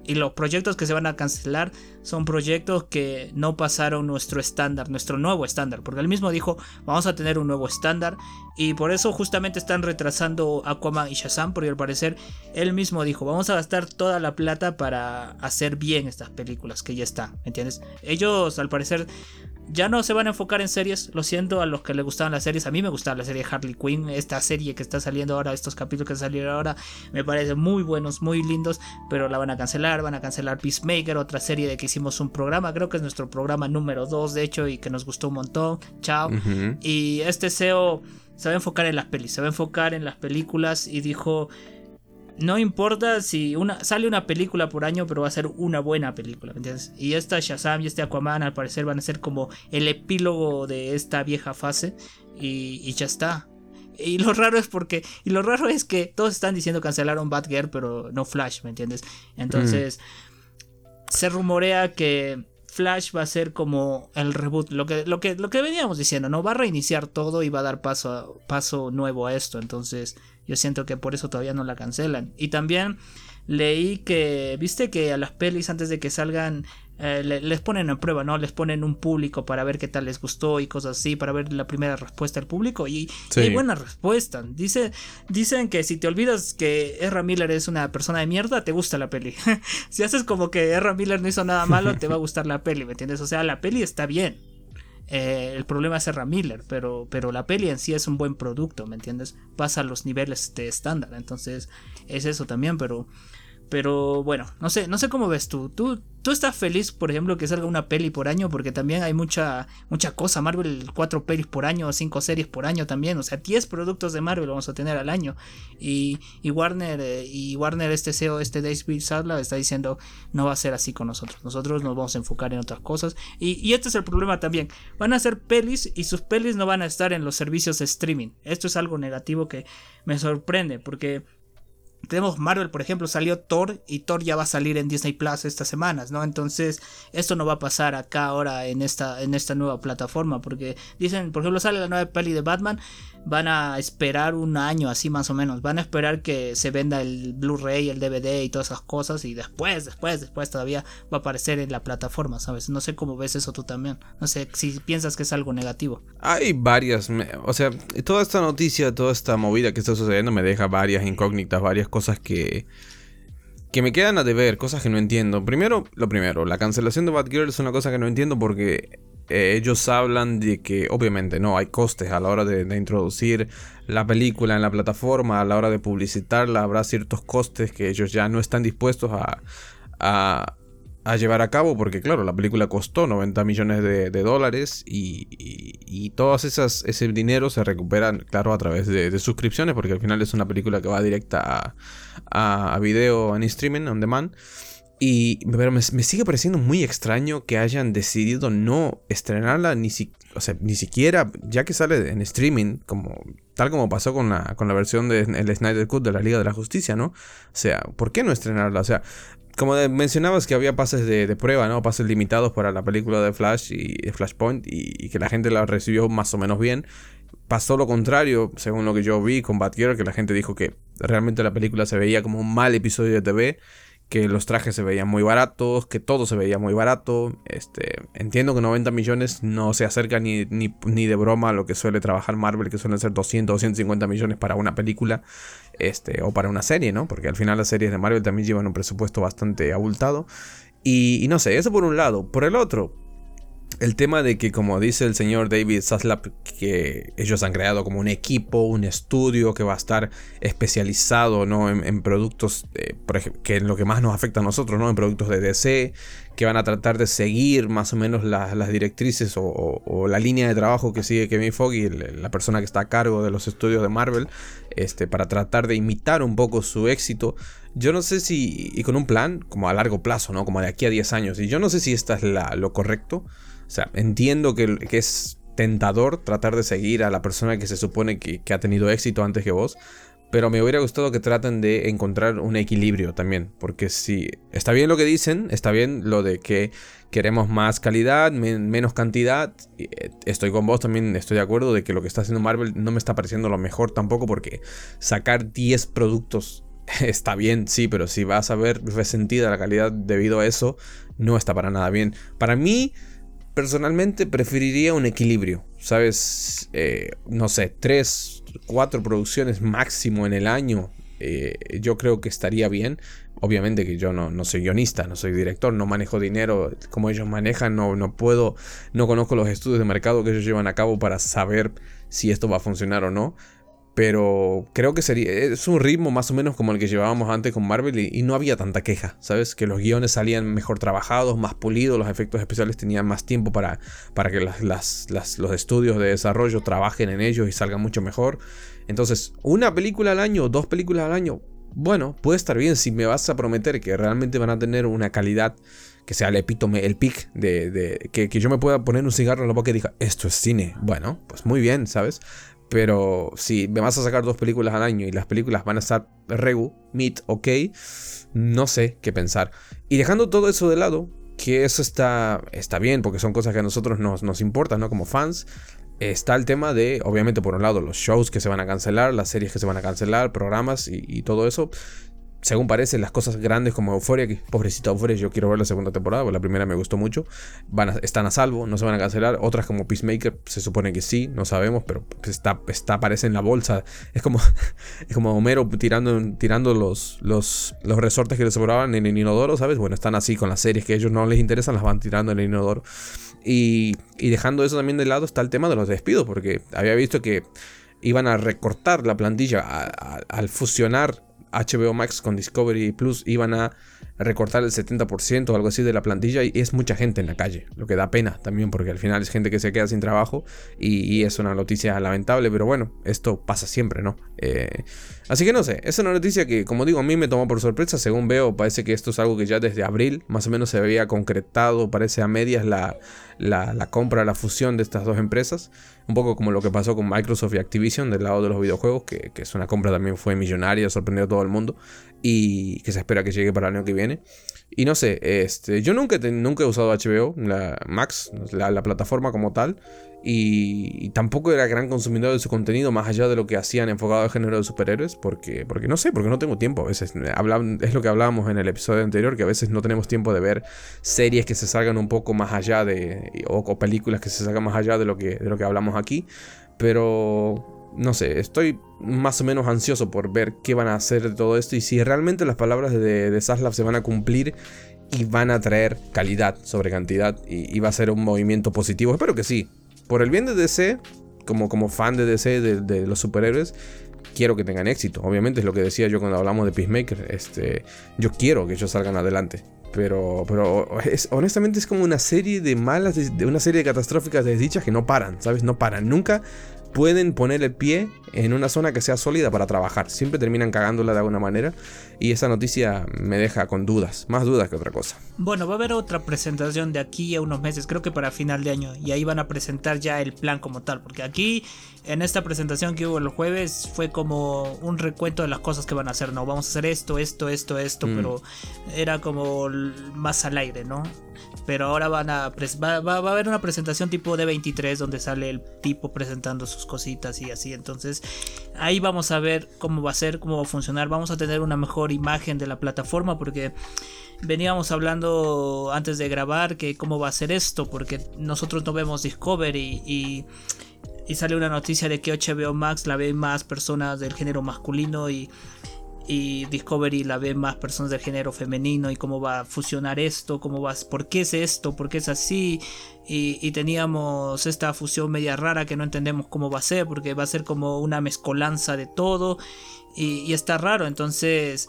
Y los proyectos que se van a cancelar son proyectos que no pasaron nuestro estándar, nuestro nuevo estándar. Porque él mismo dijo, vamos a tener un nuevo estándar. Y por eso justamente están retrasando Aquaman y Shazam. Porque al parecer él mismo dijo, vamos a gastar toda la plata para hacer bien estas películas que ya están. ¿Entiendes? Ellos al parecer ya no se van a enfocar en series. Lo siento a los que les gustaban las series. A mí me gustaba la serie de Harley Quinn. Esta serie que está saliendo ahora, estos capítulos que salieron ahora, me parecen muy buenos, muy lindos. Pero la van a cancelar. Van a cancelar Peacemaker, otra serie de que hicimos un programa. Creo que es nuestro programa número 2, de hecho, y que nos gustó un montón. Chao. Y este SEO se va a enfocar en las pelis. Se va a enfocar en las películas y dijo no importa si una, sale una película por año, pero va a ser una buena película, ¿me entiendes? Y esta Shazam y este Aquaman al parecer van a ser como el epílogo de esta vieja fase y, ya está. Y lo raro es porque, y lo raro es que todos están diciendo cancelaron Batgirl, pero no Flash, ¿me entiendes? Entonces, se rumorea que Flash va a ser como el reboot, lo que, lo que, lo que veníamos diciendo, ¿no? Va a reiniciar todo y va a dar paso, paso nuevo a esto. Entonces, yo siento que por eso todavía no la cancelan. Y también leí que, viste que a las pelis antes de que salgan eh, les ponen en prueba, ¿no? Les ponen un público para ver qué tal les gustó y cosas así, para ver la primera respuesta del público. Y, hay buena respuesta. Dice, dicen que si te olvidas que Erra Miller es una persona de mierda, te gusta la peli. si haces como que Erra Miller no hizo nada malo, te va a gustar la peli, ¿me entiendes? O sea, la peli está bien. Eh, el problema es Miller, pero, pero la peli en sí es un buen producto, ¿me entiendes? Pasa los niveles de estándar, entonces es eso también, pero pero bueno, no sé, no sé cómo ves tú. ¿Tú, tú estás feliz, por ejemplo, que salga una peli por año, porque también hay mucha, mucha cosa. Marvel, cuatro pelis por año, cinco series por año también. O sea, 10 productos de Marvel vamos a tener al año. Y, y Warner, eh, y Warner, este CEO, este David Sadler, está diciendo, no va a ser así con nosotros. Nosotros nos vamos a enfocar en otras cosas. Y, y este es el problema también. Van a ser pelis y sus pelis no van a estar en los servicios de streaming. Esto es algo negativo que me sorprende, porque tenemos Marvel, por ejemplo, salió Thor y Thor ya va a salir en Disney Plus estas semanas, ¿no? Entonces, esto no va a pasar acá ahora en esta, en esta nueva plataforma, porque dicen, por ejemplo, sale la nueva peli de Batman, van a esperar un año así más o menos, van a esperar que se venda el Blu-ray, el DVD y todas esas cosas y después, después, después todavía va a aparecer en la plataforma, ¿sabes? No sé cómo ves eso tú también, no sé si piensas que es algo negativo. Hay varias, o sea, toda esta noticia, toda esta movida que está sucediendo me deja varias incógnitas, varias cosas que que me quedan a deber, cosas que no entiendo. Primero, lo primero, la cancelación de Batgirl es una cosa que no entiendo porque ellos hablan de que obviamente no hay costes a la hora de, introducir la película en la plataforma, a la hora de publicitarla, habrá ciertos costes que ellos ya no están dispuestos a, llevar a cabo, porque claro, la película costó 90 millones de, dólares y, y, todas esas ese dinero se recuperan, claro, a través de, suscripciones, porque al final es una película que va directa a video en streaming, on demand. Y, pero me, sigue pareciendo muy extraño que hayan decidido no estrenarla ni, sea, ni siquiera, ya que sale en streaming, como, tal como pasó con la, con la versión de el Snyder Cut de la Liga de la Justicia, ¿no? O sea, ¿por qué no estrenarla? O sea, como mencionabas que había pases de, prueba, ¿no? Pases limitados para la película de Flash y de Flashpoint y, que la gente la recibió más o menos bien. Pasó lo contrario, según lo que yo vi con Batgirl, que la gente dijo que realmente la película se veía como un mal episodio de TV que los trajes se veían muy baratos, que todo se veía muy barato. Este, entiendo que 90 millones no se acerca ni, ni, de broma a lo que suele trabajar Marvel, que suelen ser 200 o 150 millones para una película este, o para una serie, ¿no? Porque al final las series de Marvel también llevan un presupuesto bastante abultado. Y, y no sé, eso por un lado. Por el otro, el tema de que, como dice el señor David Zaslav, que ellos han creado como un equipo, un estudio que va a estar especializado ¿no? en, productos, por ejemplo, que en lo que más nos afecta a nosotros, ¿no? en productos de DC, que van a tratar de seguir más o menos las directrices o, la línea de trabajo que sigue Kevin Foggy, la persona que está a cargo de los estudios de Marvel, este, para tratar de imitar un poco su éxito. Yo no sé si, y con un plan como a largo plazo, ¿no? como de aquí a 10 años, y yo no sé si esta es lo correcto. O sea, entiendo que, es tentador tratar de seguir a la persona que se supone que, ha tenido éxito antes que vos. Pero me hubiera gustado que traten de encontrar un equilibrio también. Porque si está bien lo que dicen, está bien lo de que queremos más calidad, menos cantidad. Eh, estoy con vos también, estoy de acuerdo de que lo que está haciendo Marvel no me está pareciendo lo mejor tampoco. Porque sacar 10 productos está bien, sí, pero si vas a ver resentida la calidad debido a eso, no está para nada bien. Para mí personalmente preferiría un equilibrio, ¿sabes? Eh, no sé, tres, cuatro producciones máximo en el año. Eh, yo creo que estaría bien. Obviamente que yo no, no, soy guionista, no soy director, no manejo dinero como ellos manejan, no, no puedo, no conozco los estudios de mercado que ellos llevan a cabo para saber si esto va a funcionar o no. Pero creo que sería. Es un ritmo más o menos como el que llevábamos antes con Marvel y, no había tanta queja, ¿sabes? Que los guiones salían mejor trabajados, más pulidos, los efectos especiales tenían más tiempo para, para que las, los estudios de desarrollo trabajen en ellos y salgan mucho mejor. Entonces, una película al año, dos películas al año, bueno, puede estar bien si me vas a prometer que realmente van a tener una calidad que sea el epítome, el pic de, de que, que, yo me pueda poner un cigarro en la boca y diga, esto es cine. Bueno, pues muy bien, ¿sabes? Pero si me vas a sacar dos películas al año y las películas van a estar regu, meet, ok, no sé qué pensar. Y dejando todo eso de lado, que eso está, está bien, porque son cosas que a nosotros nos, nos importan, ¿no? Como fans. Está el tema de, obviamente, por un lado, los shows que se van a cancelar, las series que se van a cancelar, programas y todo eso según parece, las cosas grandes como Euphoria, que pobrecita Euphoria, yo quiero ver la segunda temporada, porque la primera me gustó mucho, van están a salvo, no se van a cancelar. Otras como Peacemaker, se supone que sí, no sabemos, pero está, está aparece en la bolsa. Es como, es como Homero tirando, tirando los, los, los resortes que le sobraban en el inodoro, ¿sabes? Bueno, están así con las series que a ellos no les interesan, las van tirando en el inodoro. Y, y dejando eso también de lado está el tema de los despidos, porque había visto que iban a recortar la plantilla al fusionar HBO Max con Discovery Plus iban a recortar el 70% o algo así de la plantilla y es mucha gente en la calle, lo que da pena también porque al final es gente que se queda sin trabajo y, es una noticia lamentable, pero bueno, esto pasa siempre, ¿no? Eh, así que no sé, es una noticia que como digo a mí me tomó por sorpresa, según veo parece que esto es algo que ya desde abril más o menos se había concretado, parece a medias la, la, compra, la fusión de estas dos empresas, un poco como lo que pasó con Microsoft y Activision del lado de los videojuegos, que, que es una compra también fue millonaria, sorprendió a todo el mundo y que se espera que llegue para el año que viene. Y no sé, este, yo nunca, nunca he usado HBO, la Max, la, plataforma como tal, y, tampoco era gran consumidor de su contenido más allá de lo que hacían enfocado al género de superhéroes, porque, porque no sé, porque no tengo tiempo. A veces es lo que hablábamos en el episodio anterior, que a veces no tenemos tiempo de ver series que se salgan un poco más allá de, o, películas que se salgan más allá de lo que, de lo que hablamos aquí. Pero no sé, estoy más o menos ansioso por ver qué van a hacer de todo esto y si realmente las palabras de, de Saslav se van a cumplir y van a traer calidad sobre cantidad y, va a ser un movimiento positivo. Espero que sí. Por el bien de DC, como, como fan de DC, de, los superhéroes, quiero que tengan éxito. Obviamente es lo que decía yo cuando hablamos de Peacemaker. Este, yo quiero que ellos salgan adelante. Pero, pero honestamente es como una serie de malas, de una serie de catastróficas desdichas que no paran, ¿sabes? No paran. Nunca pueden poner el pie en una zona que sea sólida para trabajar. Siempre terminan cagándola de alguna manera. Y esa noticia me deja con dudas, más dudas que otra cosa. Bueno, va a haber otra presentación de aquí a unos meses, creo que para final de año. Y ahí van a presentar ya el plan como tal. Porque aquí, en esta presentación que hubo el jueves, fue como un recuento de las cosas que van a hacer. No, vamos a hacer esto, esto, esto, esto. Mm. Pero era como más al aire, ¿no? Pero ahora van a va, a haber una presentación tipo de 23 donde sale el tipo presentando sus cositas y así. Entonces ahí vamos a ver cómo va a ser, cómo va a funcionar. Vamos a tener una mejor imagen de la plataforma porque veníamos hablando antes de grabar que cómo va a ser esto porque nosotros no vemos Discovery y, y sale una noticia de que HBO Max la ven más personas del género masculino y y Discovery la ve más personas del género femenino y cómo va a fusionar esto, cómo va, por qué es esto, por qué es así. Y, teníamos esta fusión media rara que no entendemos cómo va a ser porque va a ser como una mezcolanza de todo y, y está raro. Entonces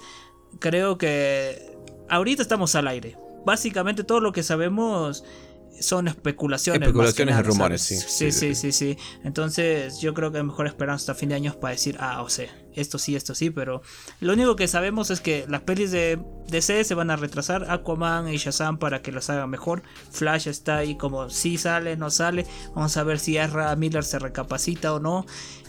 creo que ahorita estamos al aire. Básicamente todo lo que sabemos son especulaciones. Especulaciones y rumores, sí. Sí, sí, sí, sí, Entonces yo creo que mejor esperar hasta fin de año para decir, ah, o sea, esto sí, esto sí, pero lo único que sabemos es que las pelis de DC se van a retrasar, Aquaman y Shazam para que las hagan mejor, Flash está ahí como si sale, no sale, vamos a ver si Ezra Miller se recapacita o no,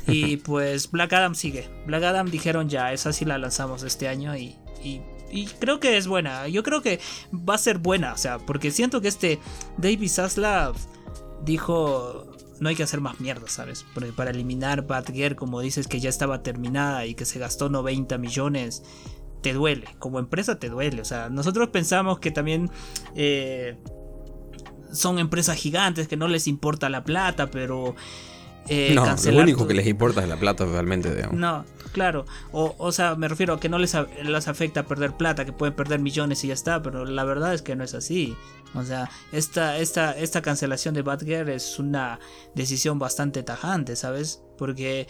y pues Black Adam sigue, Black Adam dijeron ya, esa sí la lanzamos este año y, y y creo que es buena. Yo creo que va a ser buena. O sea, porque siento que este David Zaslav dijo. No hay que hacer más mierda, ¿sabes? Porque para eliminar Batgirl, como dices que ya estaba terminada y que se gastó 90 millones, te duele. Como empresa te duele. O sea, nosotros pensamos que también eh, son empresas gigantes que no les importa la plata, pero eh, no, lo único que les importa es la plata realmente, digamos. No, claro. O, o sea, me refiero a que no les, afecta perder plata, que pueden perder millones y ya está, pero la verdad es que no es así. O sea, esta, esta, esta cancelación de Batgirl es una decisión bastante tajante, ¿sabes? Porque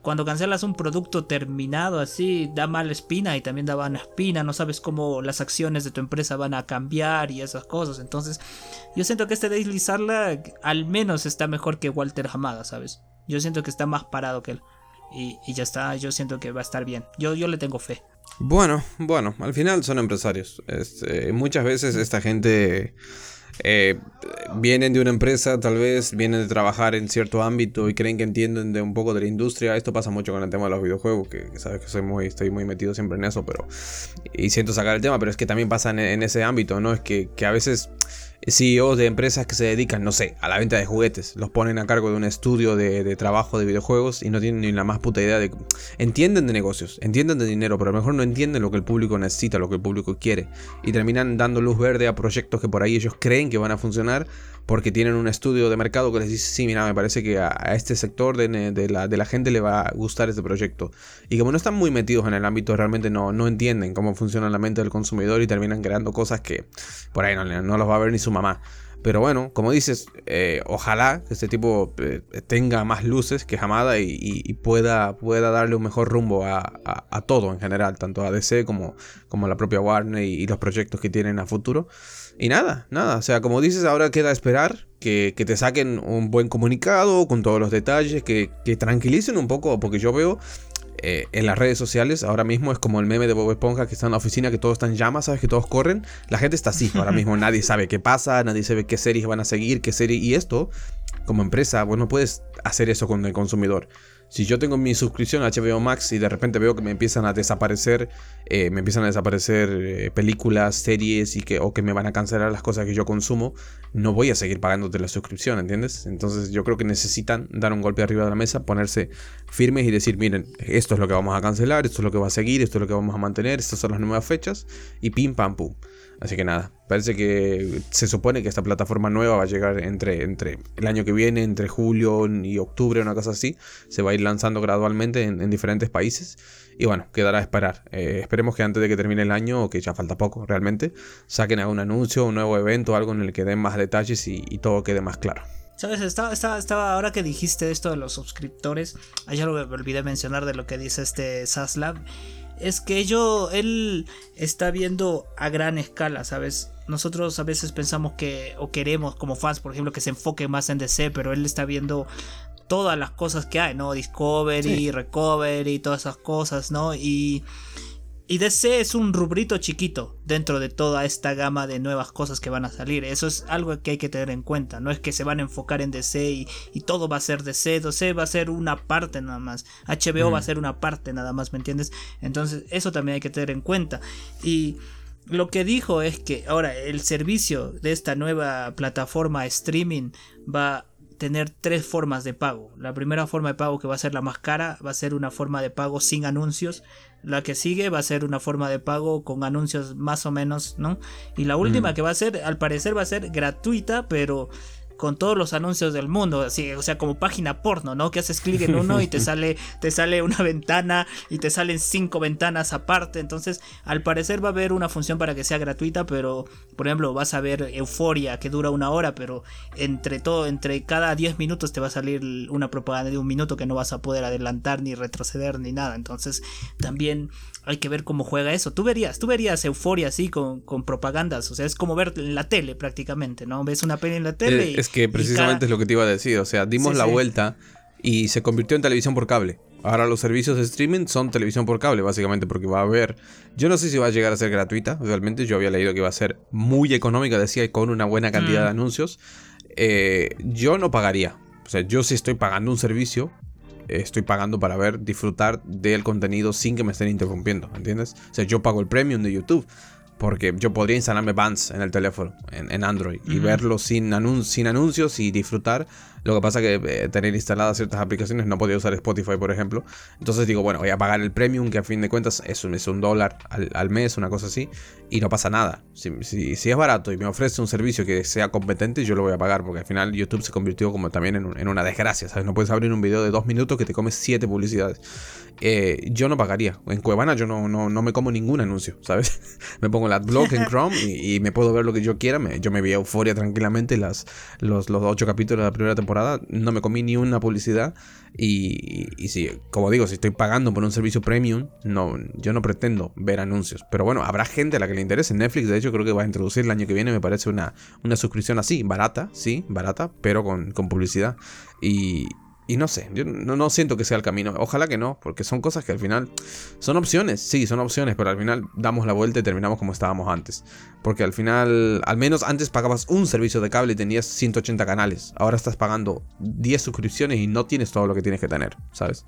cuando cancelas un producto terminado así, da mala espina y también da mala espina, no sabes cómo las acciones de tu empresa van a cambiar y esas cosas. Entonces, yo siento que este deslizarla al menos está mejor que Walter Hamada, ¿sabes? Yo siento que está más parado que él. Y, ya está, yo siento que va a estar bien. Yo, yo le tengo fe. Bueno, bueno, al final son empresarios. Este, muchas veces esta gente eh, vienen de una empresa, tal vez vienen de trabajar en cierto ámbito y creen que entienden de un poco de la industria. Esto pasa mucho con el tema de los videojuegos, que, sabes que soy muy, estoy muy metido siempre en eso, pero y siento sacar el tema, pero es que también pasa en, ese ámbito, ¿no? Es que a veces CEOs de empresas que se dedican, no sé, a la venta de juguetes. Los ponen a cargo de un estudio de, trabajo de videojuegos y no tienen ni la más puta idea de... Entienden de negocios, entienden de dinero, pero a lo mejor no entienden lo que el público necesita, lo que el público quiere. Y terminan dando luz verde a proyectos que por ahí ellos creen que van a funcionar porque tienen un estudio de mercado que les dice, sí, mira, me parece que a, este sector de, la, gente le va a gustar este proyecto. Y como no están muy metidos en el ámbito, realmente no, no entienden cómo funciona la mente del consumidor y terminan creando cosas que por ahí no, no los va a ver ni su mamá. Pero bueno, como dices, eh, ojalá que este tipo eh, tenga más luces que Hamada y, pueda, pueda darle un mejor rumbo a, todo en general, tanto a DC como, como a la propia Warner y, los proyectos que tienen a futuro. Y nada, nada, o sea, como dices, ahora queda esperar que, te saquen un buen comunicado con todos los detalles, que, que tranquilicen un poco, porque yo veo eh, en las redes sociales ahora mismo es como el meme de Bob Esponja que está en la oficina, que todos están en llamas, ¿sabes? Que todos corren. La gente está así ahora mismo, nadie sabe qué pasa, nadie sabe qué series van a seguir, qué serie. Y esto, como empresa, bueno, puedes hacer eso con el consumidor. Si yo tengo mi suscripción a HBO Max y de repente veo que me empiezan a desaparecer, eh, me empiezan a desaparecer eh, películas, series y que, o que me van a cancelar las cosas que yo consumo, no voy a seguir pagándote la suscripción, ¿entiendes? Entonces yo creo que necesitan dar un golpe arriba de la mesa, ponerse firmes y decir, miren, esto es lo que vamos a cancelar, esto es lo que va a seguir, esto es lo que vamos a mantener, estas son las nuevas fechas y pim pam pum. Así que nada, parece que se supone que esta plataforma nueva va a llegar entre, entre el año que viene, entre julio y octubre, una cosa así. Se va a ir lanzando gradualmente en, diferentes países. Y bueno, quedará a esperar. Eh, esperemos que antes de que termine el año, o que ya falta poco realmente, saquen algún anuncio, un nuevo evento, algo en el que den más detalles y, todo quede más claro. Sabes, estaba, estaba, estaba, ahora que dijiste esto de los suscriptores, ayer lo olvidé mencionar de lo que dice este Saslab es que ello, él está viendo a gran escala, ¿sabes? Nosotros a veces pensamos que, o queremos como fans, por ejemplo, que se enfoque más en DC, pero él está viendo todas las cosas que hay, ¿no? Discovery, Recovery, todas esas cosas, ¿no? Y y DC es un rubrito chiquito dentro de toda esta gama de nuevas cosas que van a salir. Eso es algo que hay que tener en cuenta. No es que se van a enfocar en DC y, todo va a ser DC. DC va a ser una parte nada más. HBO va a ser una parte nada más, ¿me entiendes? Entonces eso también hay que tener en cuenta. Y lo que dijo es que ahora el servicio de esta nueva plataforma streaming va a tener tres formas de pago. La primera forma de pago que va a ser la más cara va a ser una forma de pago sin anuncios la que sigue va a ser una forma de pago con anuncios más o menos, ¿no? Y la última que va a ser, al parecer va a ser gratuita, pero con todos los anuncios del mundo, así, o sea, como página porno, ¿no? Que haces clic en uno y te sale, te sale una ventana y te salen cinco ventanas aparte. Entonces, al parecer va a haber una función para que sea gratuita, pero, por ejemplo, vas a ver Euforia que dura una hora, pero entre todo, entre cada 10 minutos te va a salir una propaganda de un minuto que no vas a poder adelantar ni retroceder ni nada. Entonces, también hay que ver cómo juega eso. Tú verías, tú verías euforia así con, con propagandas. O sea, es como ver en la tele prácticamente, ¿no? Ves una peli en la tele. Eh, es que precisamente es lo que te iba a decir. O sea, dimos la vuelta y se convirtió en televisión por cable. Ahora los servicios de streaming son televisión por cable, básicamente, porque va a haber. Yo no sé si va a llegar a ser gratuita, realmente. Yo había leído que va a ser muy económica, decía, con una buena cantidad de mm. anuncios. Eh, yo no pagaría. O sea, yo sí estoy pagando un servicio, estoy pagando para ver, disfrutar del contenido sin que me estén interrumpiendo, ¿entiendes? O sea, yo pago el premium de YouTube. Porque yo podría instalarme Bands en el teléfono, en, Android, y verlo sin, sin anuncios y disfrutar lo que pasa es que eh, tener instaladas ciertas aplicaciones no podía usar Spotify, por ejemplo. Entonces digo, bueno, voy a pagar el premium, que a fin de cuentas es un, es un dólar al, mes, una cosa así, y no pasa nada. Si, si, es barato y me ofrece un servicio que sea competente, yo lo voy a pagar, porque al final YouTube se convirtió como también en, en una desgracia, ¿sabes? No puedes abrir un video de dos minutos que te comes siete publicidades. Eh, yo no pagaría. En Cuevana yo no, no, no me como ningún anuncio, ¿sabes? me pongo el adblock en Chrome y, me puedo ver lo que yo quiera. yo me vi Euforia tranquilamente las, los, los ocho capítulos de la primera temporada no me comí ni una publicidad. Y, y si, como digo, si estoy pagando por un servicio premium, no, yo no pretendo ver anuncios. Pero bueno, habrá gente a la que le interese. Netflix, de hecho, creo que va a introducir el año que viene, me parece una, una suscripción así, barata, sí, barata, pero con, publicidad. Y, y no sé, yo no, no, siento que sea el camino. Ojalá que no, porque son cosas que al final son opciones, sí, son opciones, pero al final damos la vuelta y terminamos como estábamos antes. Porque al final, al menos antes pagabas un servicio de cable y tenías 180 canales. Ahora estás pagando 10 suscripciones y no tienes todo lo que tienes que tener, ¿sabes?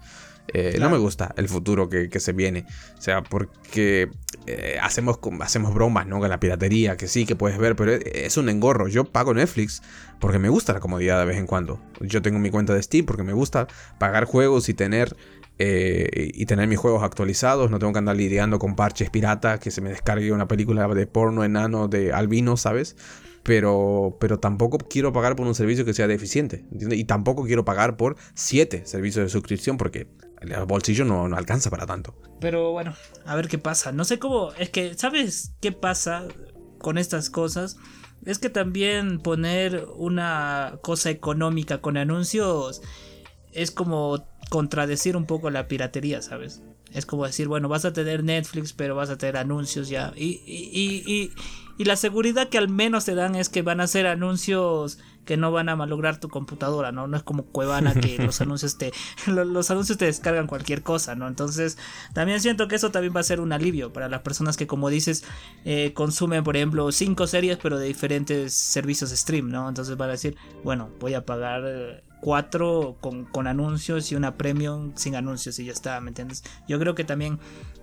Eh, no me gusta el futuro que, se viene. O sea, porque eh, hacemos, hacemos bromas, ¿no? Con la piratería, que sí, que puedes ver, pero es un engorro. Yo pago Netflix porque me gusta la comodidad de vez en cuando. Yo tengo mi cuenta de Steam porque me gusta pagar juegos y tener eh, y tener mis juegos actualizados. No tengo que andar lidiando con parches pirata, que se me descargue una película de porno enano de albino, ¿sabes? Pero, pero tampoco quiero pagar por un servicio que sea deficiente. Y tampoco quiero pagar por 7 servicios de suscripción porque el bolsillo no, no alcanza para tanto. Pero bueno, a ver qué pasa. No sé cómo. Es que, ¿sabes qué pasa con estas cosas? Es que también poner una cosa económica con anuncios es como contradecir un poco la piratería, ¿sabes? Es como decir, bueno, vas a tener Netflix, pero vas a tener anuncios ya. Y, y, y, y, la seguridad que al menos te dan es que van a ser anuncios que no van a malograr tu computadora, ¿no? No es como Cuevana que los anuncios te los, anuncios te descargan cualquier cosa, ¿no? Entonces, también siento que eso también va a ser un alivio para las personas que, como dices, eh, consumen, por ejemplo, cinco series, pero de diferentes servicios de stream, ¿no? Entonces van a decir, bueno, voy a pagar eh, cuatro con, con, anuncios y una premium sin anuncios y ya está, ¿me entiendes? Yo creo que también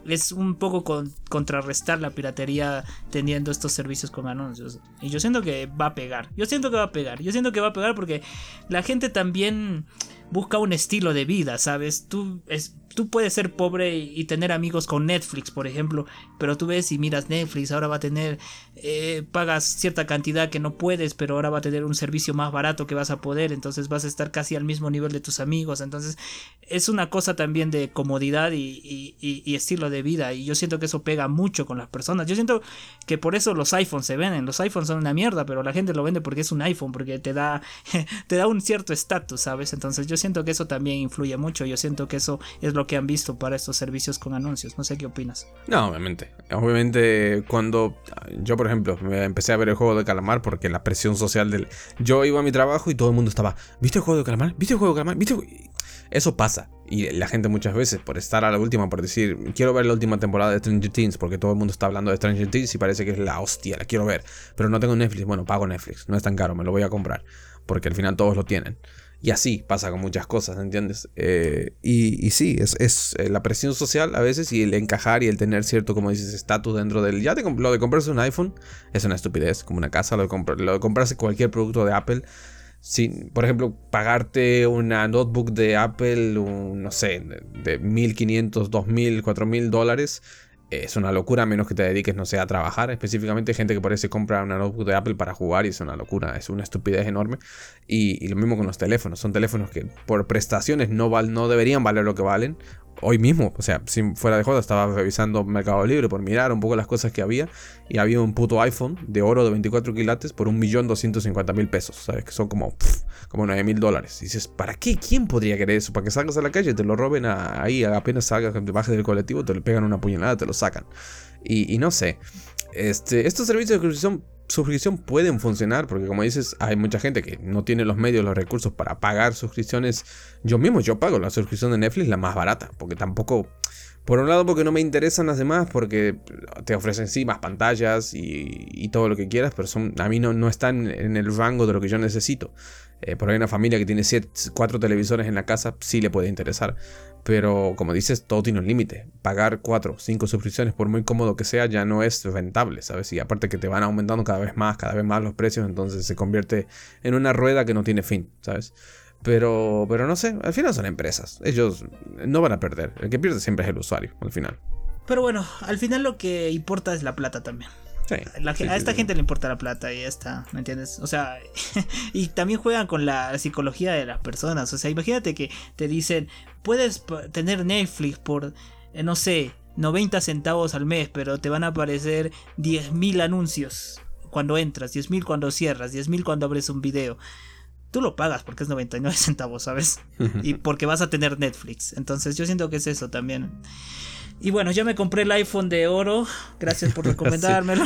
es un poco con, contrarrestar la piratería teniendo estos servicios con anuncios. Y yo siento que va a pegar, yo siento que va a pegar, yo siento que va a pegar porque la gente también busca un estilo de vida, ¿sabes? Tú, es, tú puedes ser pobre y, tener amigos con Netflix, por ejemplo, pero tú ves y miras Netflix, ahora va a tener, eh, pagas cierta cantidad que no puedes, pero ahora va a tener un servicio más barato que vas a poder, entonces vas a estar casi al mismo nivel de tus amigos, entonces es una cosa también de comodidad y, estilo de vida, y yo siento que eso pega mucho con las personas, yo siento que por eso los iPhones se venden, los iPhones son una mierda, pero la gente lo vende porque es un iPhone, porque te da, te da un cierto estatus, ¿sabes? Entonces yo siento que eso también influye mucho, yo siento que eso es lo que han visto para estos servicios con anuncios. No sé qué opinas. No, obviamente. Obviamente cuando yo, por ejemplo, empecé a ver el juego de calamar porque la presión social del... Yo iba a mi trabajo y todo el mundo estaba, ¿viste el juego de calamar? ¿Viste el juego de calamar? ¿Viste? Eso pasa. Y la gente muchas veces, por estar a la última, por decir, quiero ver la última temporada de Stranger Things, porque todo el mundo está hablando de Stranger Things y parece que es la hostia, la quiero ver. Pero no tengo Netflix. Bueno, pago Netflix. No es tan caro, me lo voy a comprar. Porque al final todos lo tienen. Y así pasa con muchas cosas, ¿entiendes? Eh, y, sí, es, es, eh, la presión social a veces y el encajar y el tener cierto, como dices, estatus dentro del... Ya te, lo de comprarse un iPhone es una estupidez, como una casa, lo de, lo de comprarse cualquier producto de Apple. Sin, por ejemplo, pagarte una notebook de Apple, no sé, de 1500, 2000, 4000 dólares es una locura, a menos que te dediques, no sé, a trabajar. Específicamente, gente que por se compra una notebook de Apple para jugar y es una locura, es una estupidez enorme. Y, lo mismo con los teléfonos, son teléfonos que por prestaciones no, val, no deberían valer lo que valen, hoy mismo, o sea, fuera de joda, estaba revisando Mercado Libre por mirar un poco las cosas que había y había un puto iPhone de oro de 24 quilates por 1.250.000 pesos, ¿sabes? Que son como, como 9.000 dólares. Y dices, ¿para qué? ¿Quién podría querer eso? Para que salgas a la calle, te lo roben ahí, apenas salgas, te bajes del colectivo, te le pegan una puñalada, te lo sacan. Y, y no sé. Este, estos servicios de suscripción suscripción pueden funcionar, porque como dices, hay mucha gente que no tiene los medios, los recursos para pagar suscripciones. Yo mismo, yo pago la suscripción de Netflix la más barata, porque tampoco... Por un lado porque no me interesan las demás, porque te ofrecen sí más pantallas y, todo lo que quieras, pero son, a mí no, no están en el rango de lo que yo necesito. Eh, por ahí una familia que tiene siete, cuatro televisores en la casa, sí le puede interesar. Pero como dices, todo tiene un límite. Pagar 4, 5 suscripciones, por muy cómodo que sea, ya no es rentable, ¿sabes? Y aparte que te van aumentando cada vez más, cada vez más los precios, entonces se convierte en una rueda que no tiene fin, ¿sabes? Pero, pero no sé, al final son empresas. Ellos no van a perder. El que pierde siempre es el usuario, al final. Pero bueno, al final lo que importa es la plata también a esta gente le importa la plata y ya está, ¿me entiendes? O sea, y también juegan con la psicología de las personas. O sea, imagínate que te dicen, puedes tener Netflix por, eh, no sé, 90 centavos al mes, pero te van a aparecer 10.000 anuncios cuando entras, 10.000 cuando cierras, 10.000 cuando abres un video. Tú lo pagas porque es 99 centavos, ¿sabes? y porque vas a tener Netflix. Entonces yo siento que es eso también. Y bueno, ya me compré el iPhone de oro. Gracias por recomendármelo.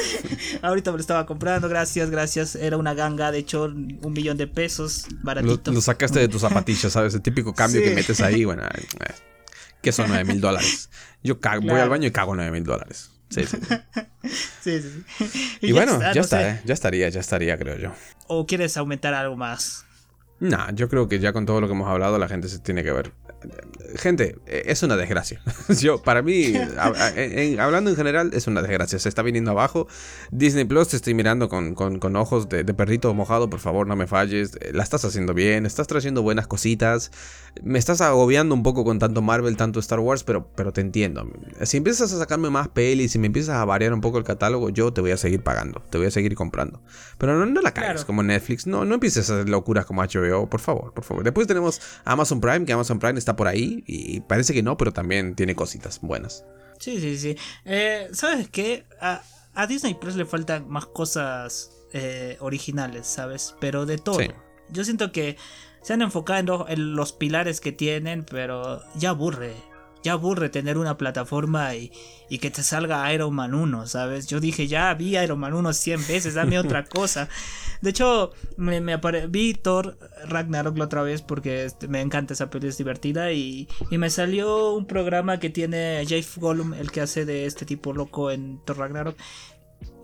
Ahorita me lo estaba comprando. Gracias, gracias. Era una ganga, de hecho, un millón de pesos. Baratito. Lo, sacaste de tus zapatillas, ¿sabes? El típico cambio que metes ahí. Bueno, eh, que son 9 mil dólares. Yo voy al baño y cago 9 mil dólares. Sí, sí. sí, sí. Y, bueno, ya está, eh, ya estaría, ya estaría, creo yo. ¿O quieres aumentar algo más? Nah, yo creo que ya con todo lo que hemos hablado la gente se tiene que ver gente, e, es una desgracia. Yo, para mí, hablando en general, es una desgracia. Se está viniendo abajo. Disney Plus te estoy mirando con, ojos de, perrito mojado. Por favor, no me falles. Eh, la estás haciendo bien. Estás trayendo buenas cositas. Me estás agobiando un poco con tanto Marvel, tanto Star Wars, pero, pero te entiendo. Si empiezas a sacarme más pelis, si me empiezas a variar un poco el catálogo, yo te voy a seguir pagando. Te voy a seguir comprando. Pero no, no la caes como Netflix. No, no empieces a hacer locuras como HBO. Por favor, por favor. Después tenemos Amazon Prime, que Amazon Prime está está por ahí y parece que no, pero también tiene cositas buenas. Sí, sí, sí. Eh, ¿Sabes qué? A, Disney Plus le faltan más cosas eh, originales, ¿sabes? Pero de todo. Yo siento que se han enfocado en los pilares que tienen, pero ya aburre ya aburre tener una plataforma y, que te salga Iron Man 1, ¿sabes? Yo dije, ya vi Iron Man 1 100 veces, dame otra cosa. De hecho, me, me vi Thor Ragnarok la otra vez porque este, me encanta esa película, es divertida y, y, me salió un programa que tiene Jeff Gollum, el que hace de este tipo loco en Thor Ragnarok.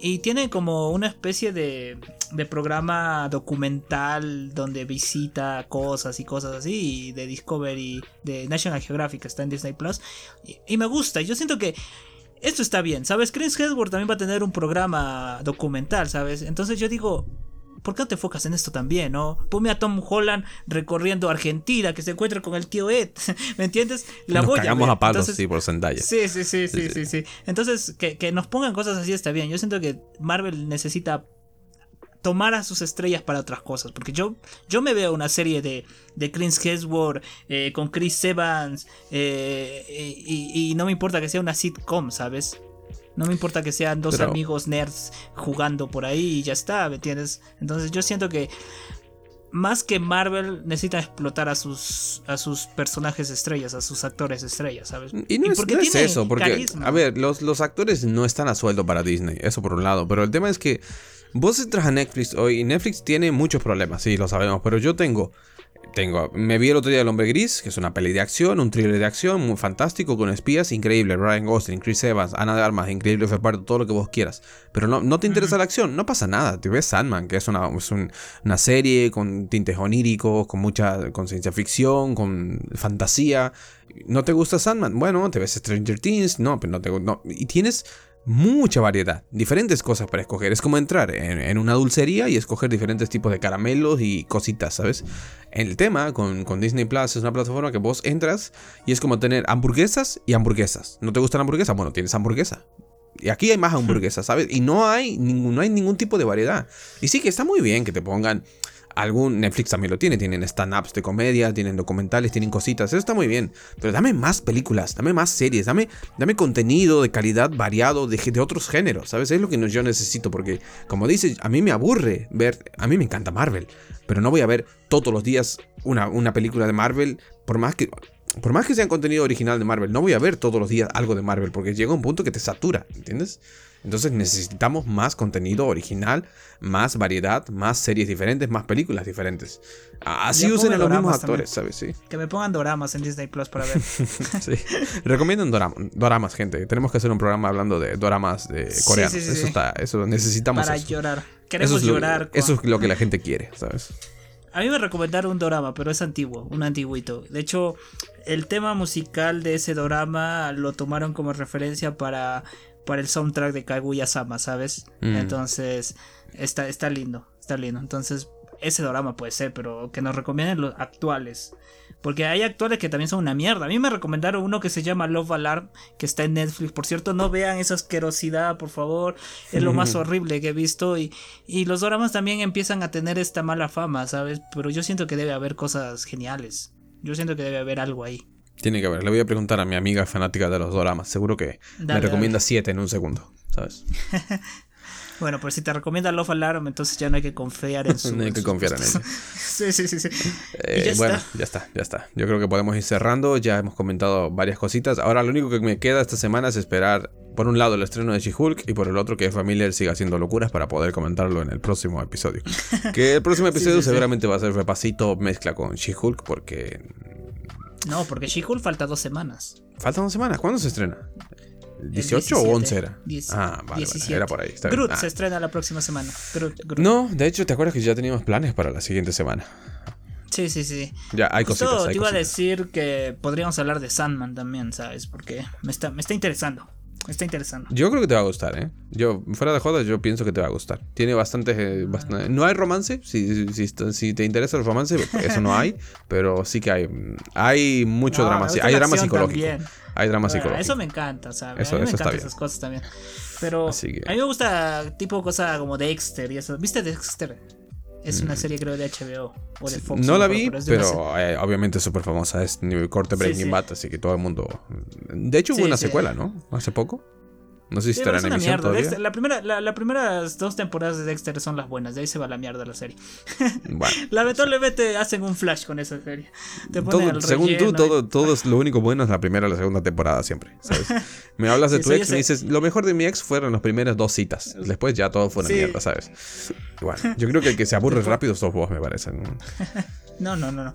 Y tiene como una especie de, de, programa documental donde visita cosas y cosas así, de Discovery, de National Geographic, está en Disney Plus. Y, me gusta, yo siento que esto está bien, ¿sabes? Chris Hemsworth también va a tener un programa documental, ¿sabes? Entonces yo digo, ¿por qué no te enfocas en esto también, no? Ponme a Tom Holland recorriendo Argentina, que se encuentre con el tío Ed, ¿me entiendes? La nos cagamos a palos, sí, por Zendaya. Sí, sí, sí, sí, sí, sí. Entonces, que, que nos pongan cosas así está bien. Yo siento que Marvel necesita tomar a sus estrellas para otras cosas. Porque yo, yo me veo una serie de, de Chris Hemsworth eh, con Chris Evans eh, y, y, no me importa que sea una sitcom, ¿sabes? No me importa que sean dos amigos nerds jugando por ahí y ya está, ¿me entiendes? Entonces yo siento que más que Marvel necesita explotar a sus a sus personajes estrellas, a sus actores estrellas, ¿sabes? Y no, es, eso, porque a ver, los, los actores no están a sueldo para Disney, eso por un lado, pero el tema es que vos entras a Netflix hoy y Netflix tiene muchos problemas, sí, lo sabemos, pero yo tengo tengo, me vi el otro día El Hombre Gris, que es una peli de acción, un thriller de acción muy fantástico con espías, increíble. Ryan Gosling, Chris Evans, Ana de Armas, increíble reparto, todo lo que vos quieras. Pero no, no te interesa la acción, no pasa nada. Te ves Sandman, que es una, una serie con tintes oníricos, con mucha con ciencia ficción, con fantasía. ¿No te gusta Sandman? Bueno, te ves Stranger Things, no, pero no te no. Y tienes mucha variedad, diferentes cosas para escoger. Es como entrar en, una dulcería y escoger diferentes tipos de caramelos y cositas, ¿sabes? El tema con, Disney Plus es una plataforma que vos entras y es como tener hamburguesas y hamburguesas. ¿No te gusta la hamburguesa? Bueno, tienes hamburguesa. Y aquí hay más hamburguesas, ¿sabes? Y no hay, no hay ningún tipo de variedad. Y sí que está muy bien que te pongan algún Netflix también lo tiene, tienen stand-ups de comedia, tienen documentales, tienen cositas, eso está muy bien. Pero dame más películas, dame más series, dame, dame contenido de calidad variado de, de otros géneros, ¿sabes? Es lo que yo necesito, porque como dices, a mí me aburre ver, a mí me encanta Marvel, pero no voy a ver todos los días una, una película de Marvel, por más que... Por más que sea contenido original de Marvel, no voy a ver todos los días algo de Marvel porque llega un punto que te satura, ¿entiendes? Entonces necesitamos más contenido original, más variedad, más series diferentes, más películas diferentes. Así usen a los mismos actores, ¿sabes? Sí. Que me pongan doramas en Disney Plus para ver. sí. Recomiendan doramas, gente. Tenemos que hacer un programa hablando de doramas de coreanos. eso está, eso necesitamos. Para llorar. Queremos llorar. Eso es lo que la gente quiere, ¿sabes? A mí me recomendaron un drama, pero es antiguo, un antiguito. De hecho, el tema musical de ese drama lo tomaron como referencia para para el soundtrack de Kaguya-sama, ¿sabes? Mm. Entonces, está, está lindo, está lindo. Entonces, ese drama puede ser, pero que nos recomienden los actuales. Porque hay actuales que también son una mierda. A mí me recomendaron uno que se llama Love Alarm, que está en Netflix. Por cierto, no vean esa asquerosidad, por favor. Es lo más horrible que he visto. Y, y los dramas también empiezan a tener esta mala fama, ¿sabes? Pero yo siento que debe haber cosas geniales. Yo siento que debe haber algo ahí. Tiene que haber. Le voy a preguntar a mi amiga fanática de los doramas. Seguro que me recomienda siete en un segundo, ¿sabes? Bueno, pues si te recomienda Love Alarm, entonces ya no hay que confiar en su. no hay que confiar en ella. sí, sí, sí. sí. Eh, bueno, ya está, ya está. Yo creo que podemos ir cerrando. Ya hemos comentado varias cositas. Ahora lo único que me queda esta semana es esperar, por un lado, el estreno de She-Hulk y por el otro que Familiar siga haciendo locuras para poder comentarlo en el próximo episodio. que el próximo episodio seguramente va a ser repasito mezcla con She-Hulk porque. No, porque She-Hulk falta dos semanas. ¿Faltan dos semanas? ¿Cuándo se estrena? ¿18 o 11 era? ah, vale, era por ahí. Groot ah. se estrena la próxima semana. No, de hecho, ¿te acuerdas que ya teníamos planes para la siguiente semana? Sí, sí, sí. Ya, hay cositas. te iba a decir que podríamos hablar de Sandman también, ¿sabes? Porque me está, me está interesando. Está interesando. Yo creo que te va a gustar, ¿eh? Yo, fuera de jodas, yo pienso que te va a gustar. Tiene bastante. bastante no hay romance. Si, si, si, te interesa el romance, eso no hay. pero sí que hay. Hay mucho drama. Hay drama psicológico. Hay drama psicológico. Eso me encanta, ¿sabes? Eso, a mí me encantan esas cosas también. Pero a mí me gusta tipo cosa como Dexter y eso. ¿Viste Dexter? Es una mm. serie creo de HBO o de Fox. No la vi, pero, eh, obviamente es súper famosa. Es corte Breaking Bad, así que todo el mundo... De hecho hubo una secuela, ¿no? Hace poco. No sé si estará en emisión todavía. la primera, la, primeras dos temporadas de Dexter son las buenas, de ahí se va la mierda la serie. Bueno, Lamentablemente hacen un flash con esa serie. según tú, todo, todo es lo único bueno es la primera y la segunda temporada siempre. ¿sabes? Me hablas de tu ex y me dices, lo mejor de mi ex fueron las primeras dos citas. Después ya todo fue una mierda, ¿sabes? bueno, yo creo que el que se aburre rápido sos vos, me parece. No, no, no, no.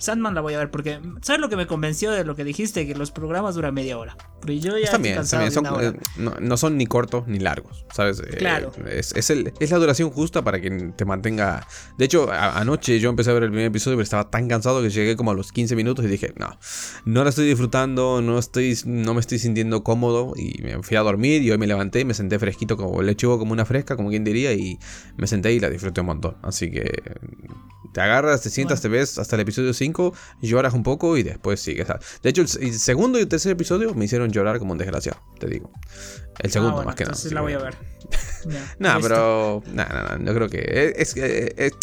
Sandman la voy a ver porque, ¿sabes lo que me convenció de lo que dijiste? Que los programas duran media hora. Pero yo ya también, también son, eh, no, son ni cortos ni largos, ¿sabes? Eh, claro. es, es, el, es, la duración justa para que te mantenga. De hecho, anoche yo empecé a ver el primer episodio, pero estaba tan cansado que llegué como a los 15 minutos y dije, no, no la estoy disfrutando, no, estoy, no me estoy sintiendo cómodo. Y me fui a dormir y hoy me levanté, me senté fresquito, como lechugo, como una fresca, como quien diría, y me senté y la disfruté un montón. Así que te agarras, te sientas, te ves hasta el episodio 5 lloras un poco y después sigues. De hecho, el, segundo y el tercer episodio me hicieron llorar como un desgraciado, te digo. El segundo, ah, más que nada. la voy a ver. no, pero. No, no, no. Yo creo que. Es,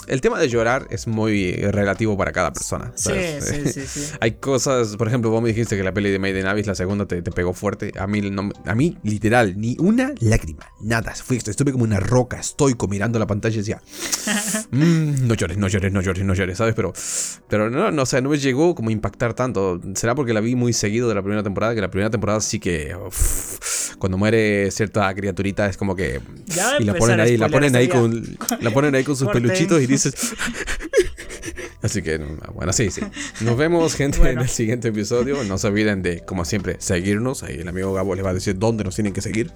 el tema de llorar es muy relativo para cada persona. Sí, sí, sí, sí, Hay cosas. Por ejemplo, vos me dijiste que la peli de Made in Abyss, la segunda, te, pegó fuerte. A mí, a mí, literal, ni una lágrima. Nada. Fui, estuve como una roca estoico mirando la pantalla y decía. Mm, no llores, no llores, no llores, no llores, ¿sabes? Pero. Pero no, no, o sea, no me llegó como a impactar tanto. Será porque la vi muy seguido de la primera temporada. Que la primera temporada sí que. cuando muere cierta criaturita es como que y la ponen ahí, la ponen ahí con, la ponen ahí con sus peluchitos y dices. Así que, bueno, sí, sí. Nos vemos, gente, en el siguiente episodio. No se olviden de, como siempre, seguirnos. Ahí el amigo Gabo les va a decir dónde nos tienen que seguir.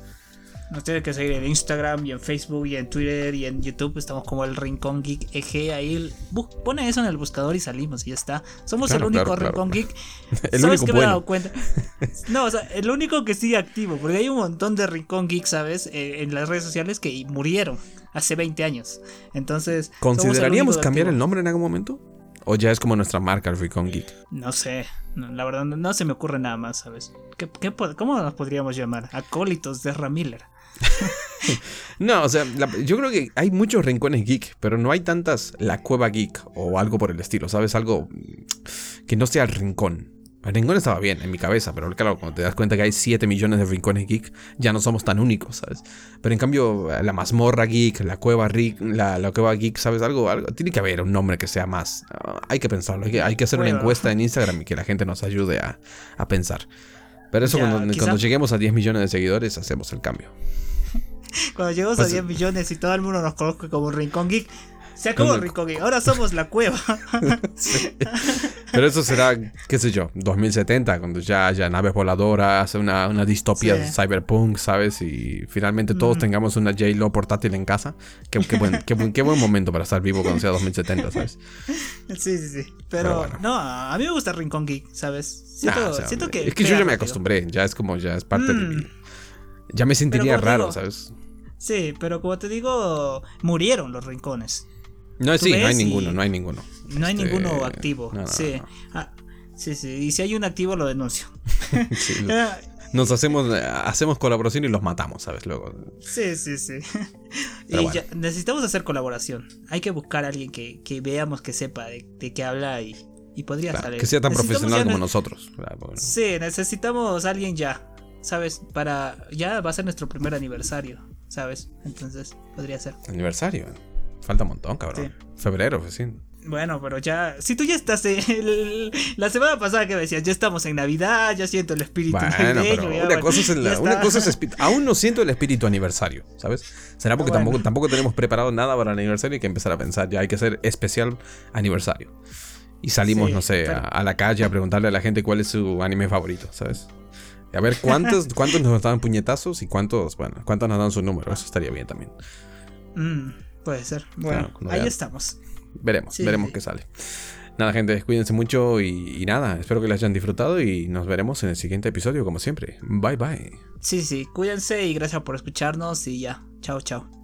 Nos tienen que seguir en Instagram y en Facebook y en Twitter y en YouTube. Estamos como el Rincón Geek EG. Ahí pone eso en el buscador y salimos y ya está. Somos el único Rincón Geek. el ¿Sabes qué me he dado cuenta? No, o sea, el único que sigue activo. Porque hay un montón de Rincón Geek, ¿sabes? Eh, en las redes sociales que murieron hace 20 años. Entonces. ¿Consideraríamos cambiar el nombre en algún momento? ¿O ya es como nuestra marca, el Rincón Geek? No sé. la verdad, no, se me ocurre nada más, ¿sabes? ¿Qué, cómo nos podríamos llamar? Acólitos de Ramiller. no, o sea, yo creo que hay muchos rincones geek, pero no hay tantas la cueva geek o algo por el estilo, ¿sabes? Algo que no sea el rincón. El rincón estaba bien en mi cabeza, pero claro, cuando te das cuenta que hay 7 millones de rincones geek, ya no somos tan únicos, ¿sabes? Pero en cambio, la mazmorra geek, la cueva, geek, la, cueva geek, ¿sabes? Algo, algo, tiene que haber un nombre que sea más. Ah, hay que pensarlo, hay que, hacer una encuesta en Instagram y que la gente nos ayude a, pensar. Pero eso cuando, cuando lleguemos a 10 millones de seguidores, hacemos el cambio. Cuando llegamos a 10 pues, millones y todo el mundo nos conoce como Rincón Geek, se acabó Rincón Geek, ahora somos la cueva. Pero eso será, qué sé yo, 2070, cuando ya haya naves voladoras, una, una distopía cyberpunk, ¿sabes? Y finalmente todos tengamos una J-Lo portátil en casa. Qué, buen, qué, buen, momento para estar vivo cuando sea 2070, ¿sabes? Sí, sí, sí. Pero, no, a mí me gusta Rincón Geek, ¿sabes? Siento, que... Es que yo ya me acostumbré, ya es como, ya es parte de mi... Mm. Ya me sentiría raro, ¿sabes? Sí, pero como te digo, murieron los rincones. No, sí, no hay ninguno, no hay ninguno. No hay ninguno activo, sí. Ah, sí, sí. Y si hay un activo, lo denuncio. nos hacemos, hacemos colaboración y los matamos, ¿sabes? Luego. Sí, sí, sí. y necesitamos hacer colaboración. Hay que buscar a alguien que, veamos que sepa de, qué habla y, y podría salir. Que sea tan profesional como nosotros. Sí, necesitamos a alguien ya. ¿Sabes? Para. Ya va a ser nuestro primer aniversario. ¿sabes? Entonces, podría ser. Aniversario. Falta un montón, cabrón. Febrero, pues sí. Bueno, pero ya, si tú ya estás en la semana pasada que me decías, ya estamos en Navidad, ya siento el espíritu navideño. una, cosa es una cosa es aún no siento el espíritu aniversario, ¿sabes? Será porque tampoco, tampoco tenemos preparado nada para el aniversario y hay que empezar a pensar, ya hay que hacer especial aniversario. Y salimos, no sé, a, la calle a preguntarle a la gente cuál es su anime favorito, ¿sabes? Y a ver cuántos, cuántos nos dan puñetazos y cuántos, bueno, cuántos nos dan su número. Eso estaría bien también. Mm, puede ser. Bueno, ahí estamos. Veremos, veremos qué sale. Nada, gente, cuídense mucho y, nada, espero que les hayan disfrutado y nos veremos en el siguiente episodio, como siempre. Bye bye. Sí, sí, cuídense y gracias por escucharnos y ya. Chao, chao.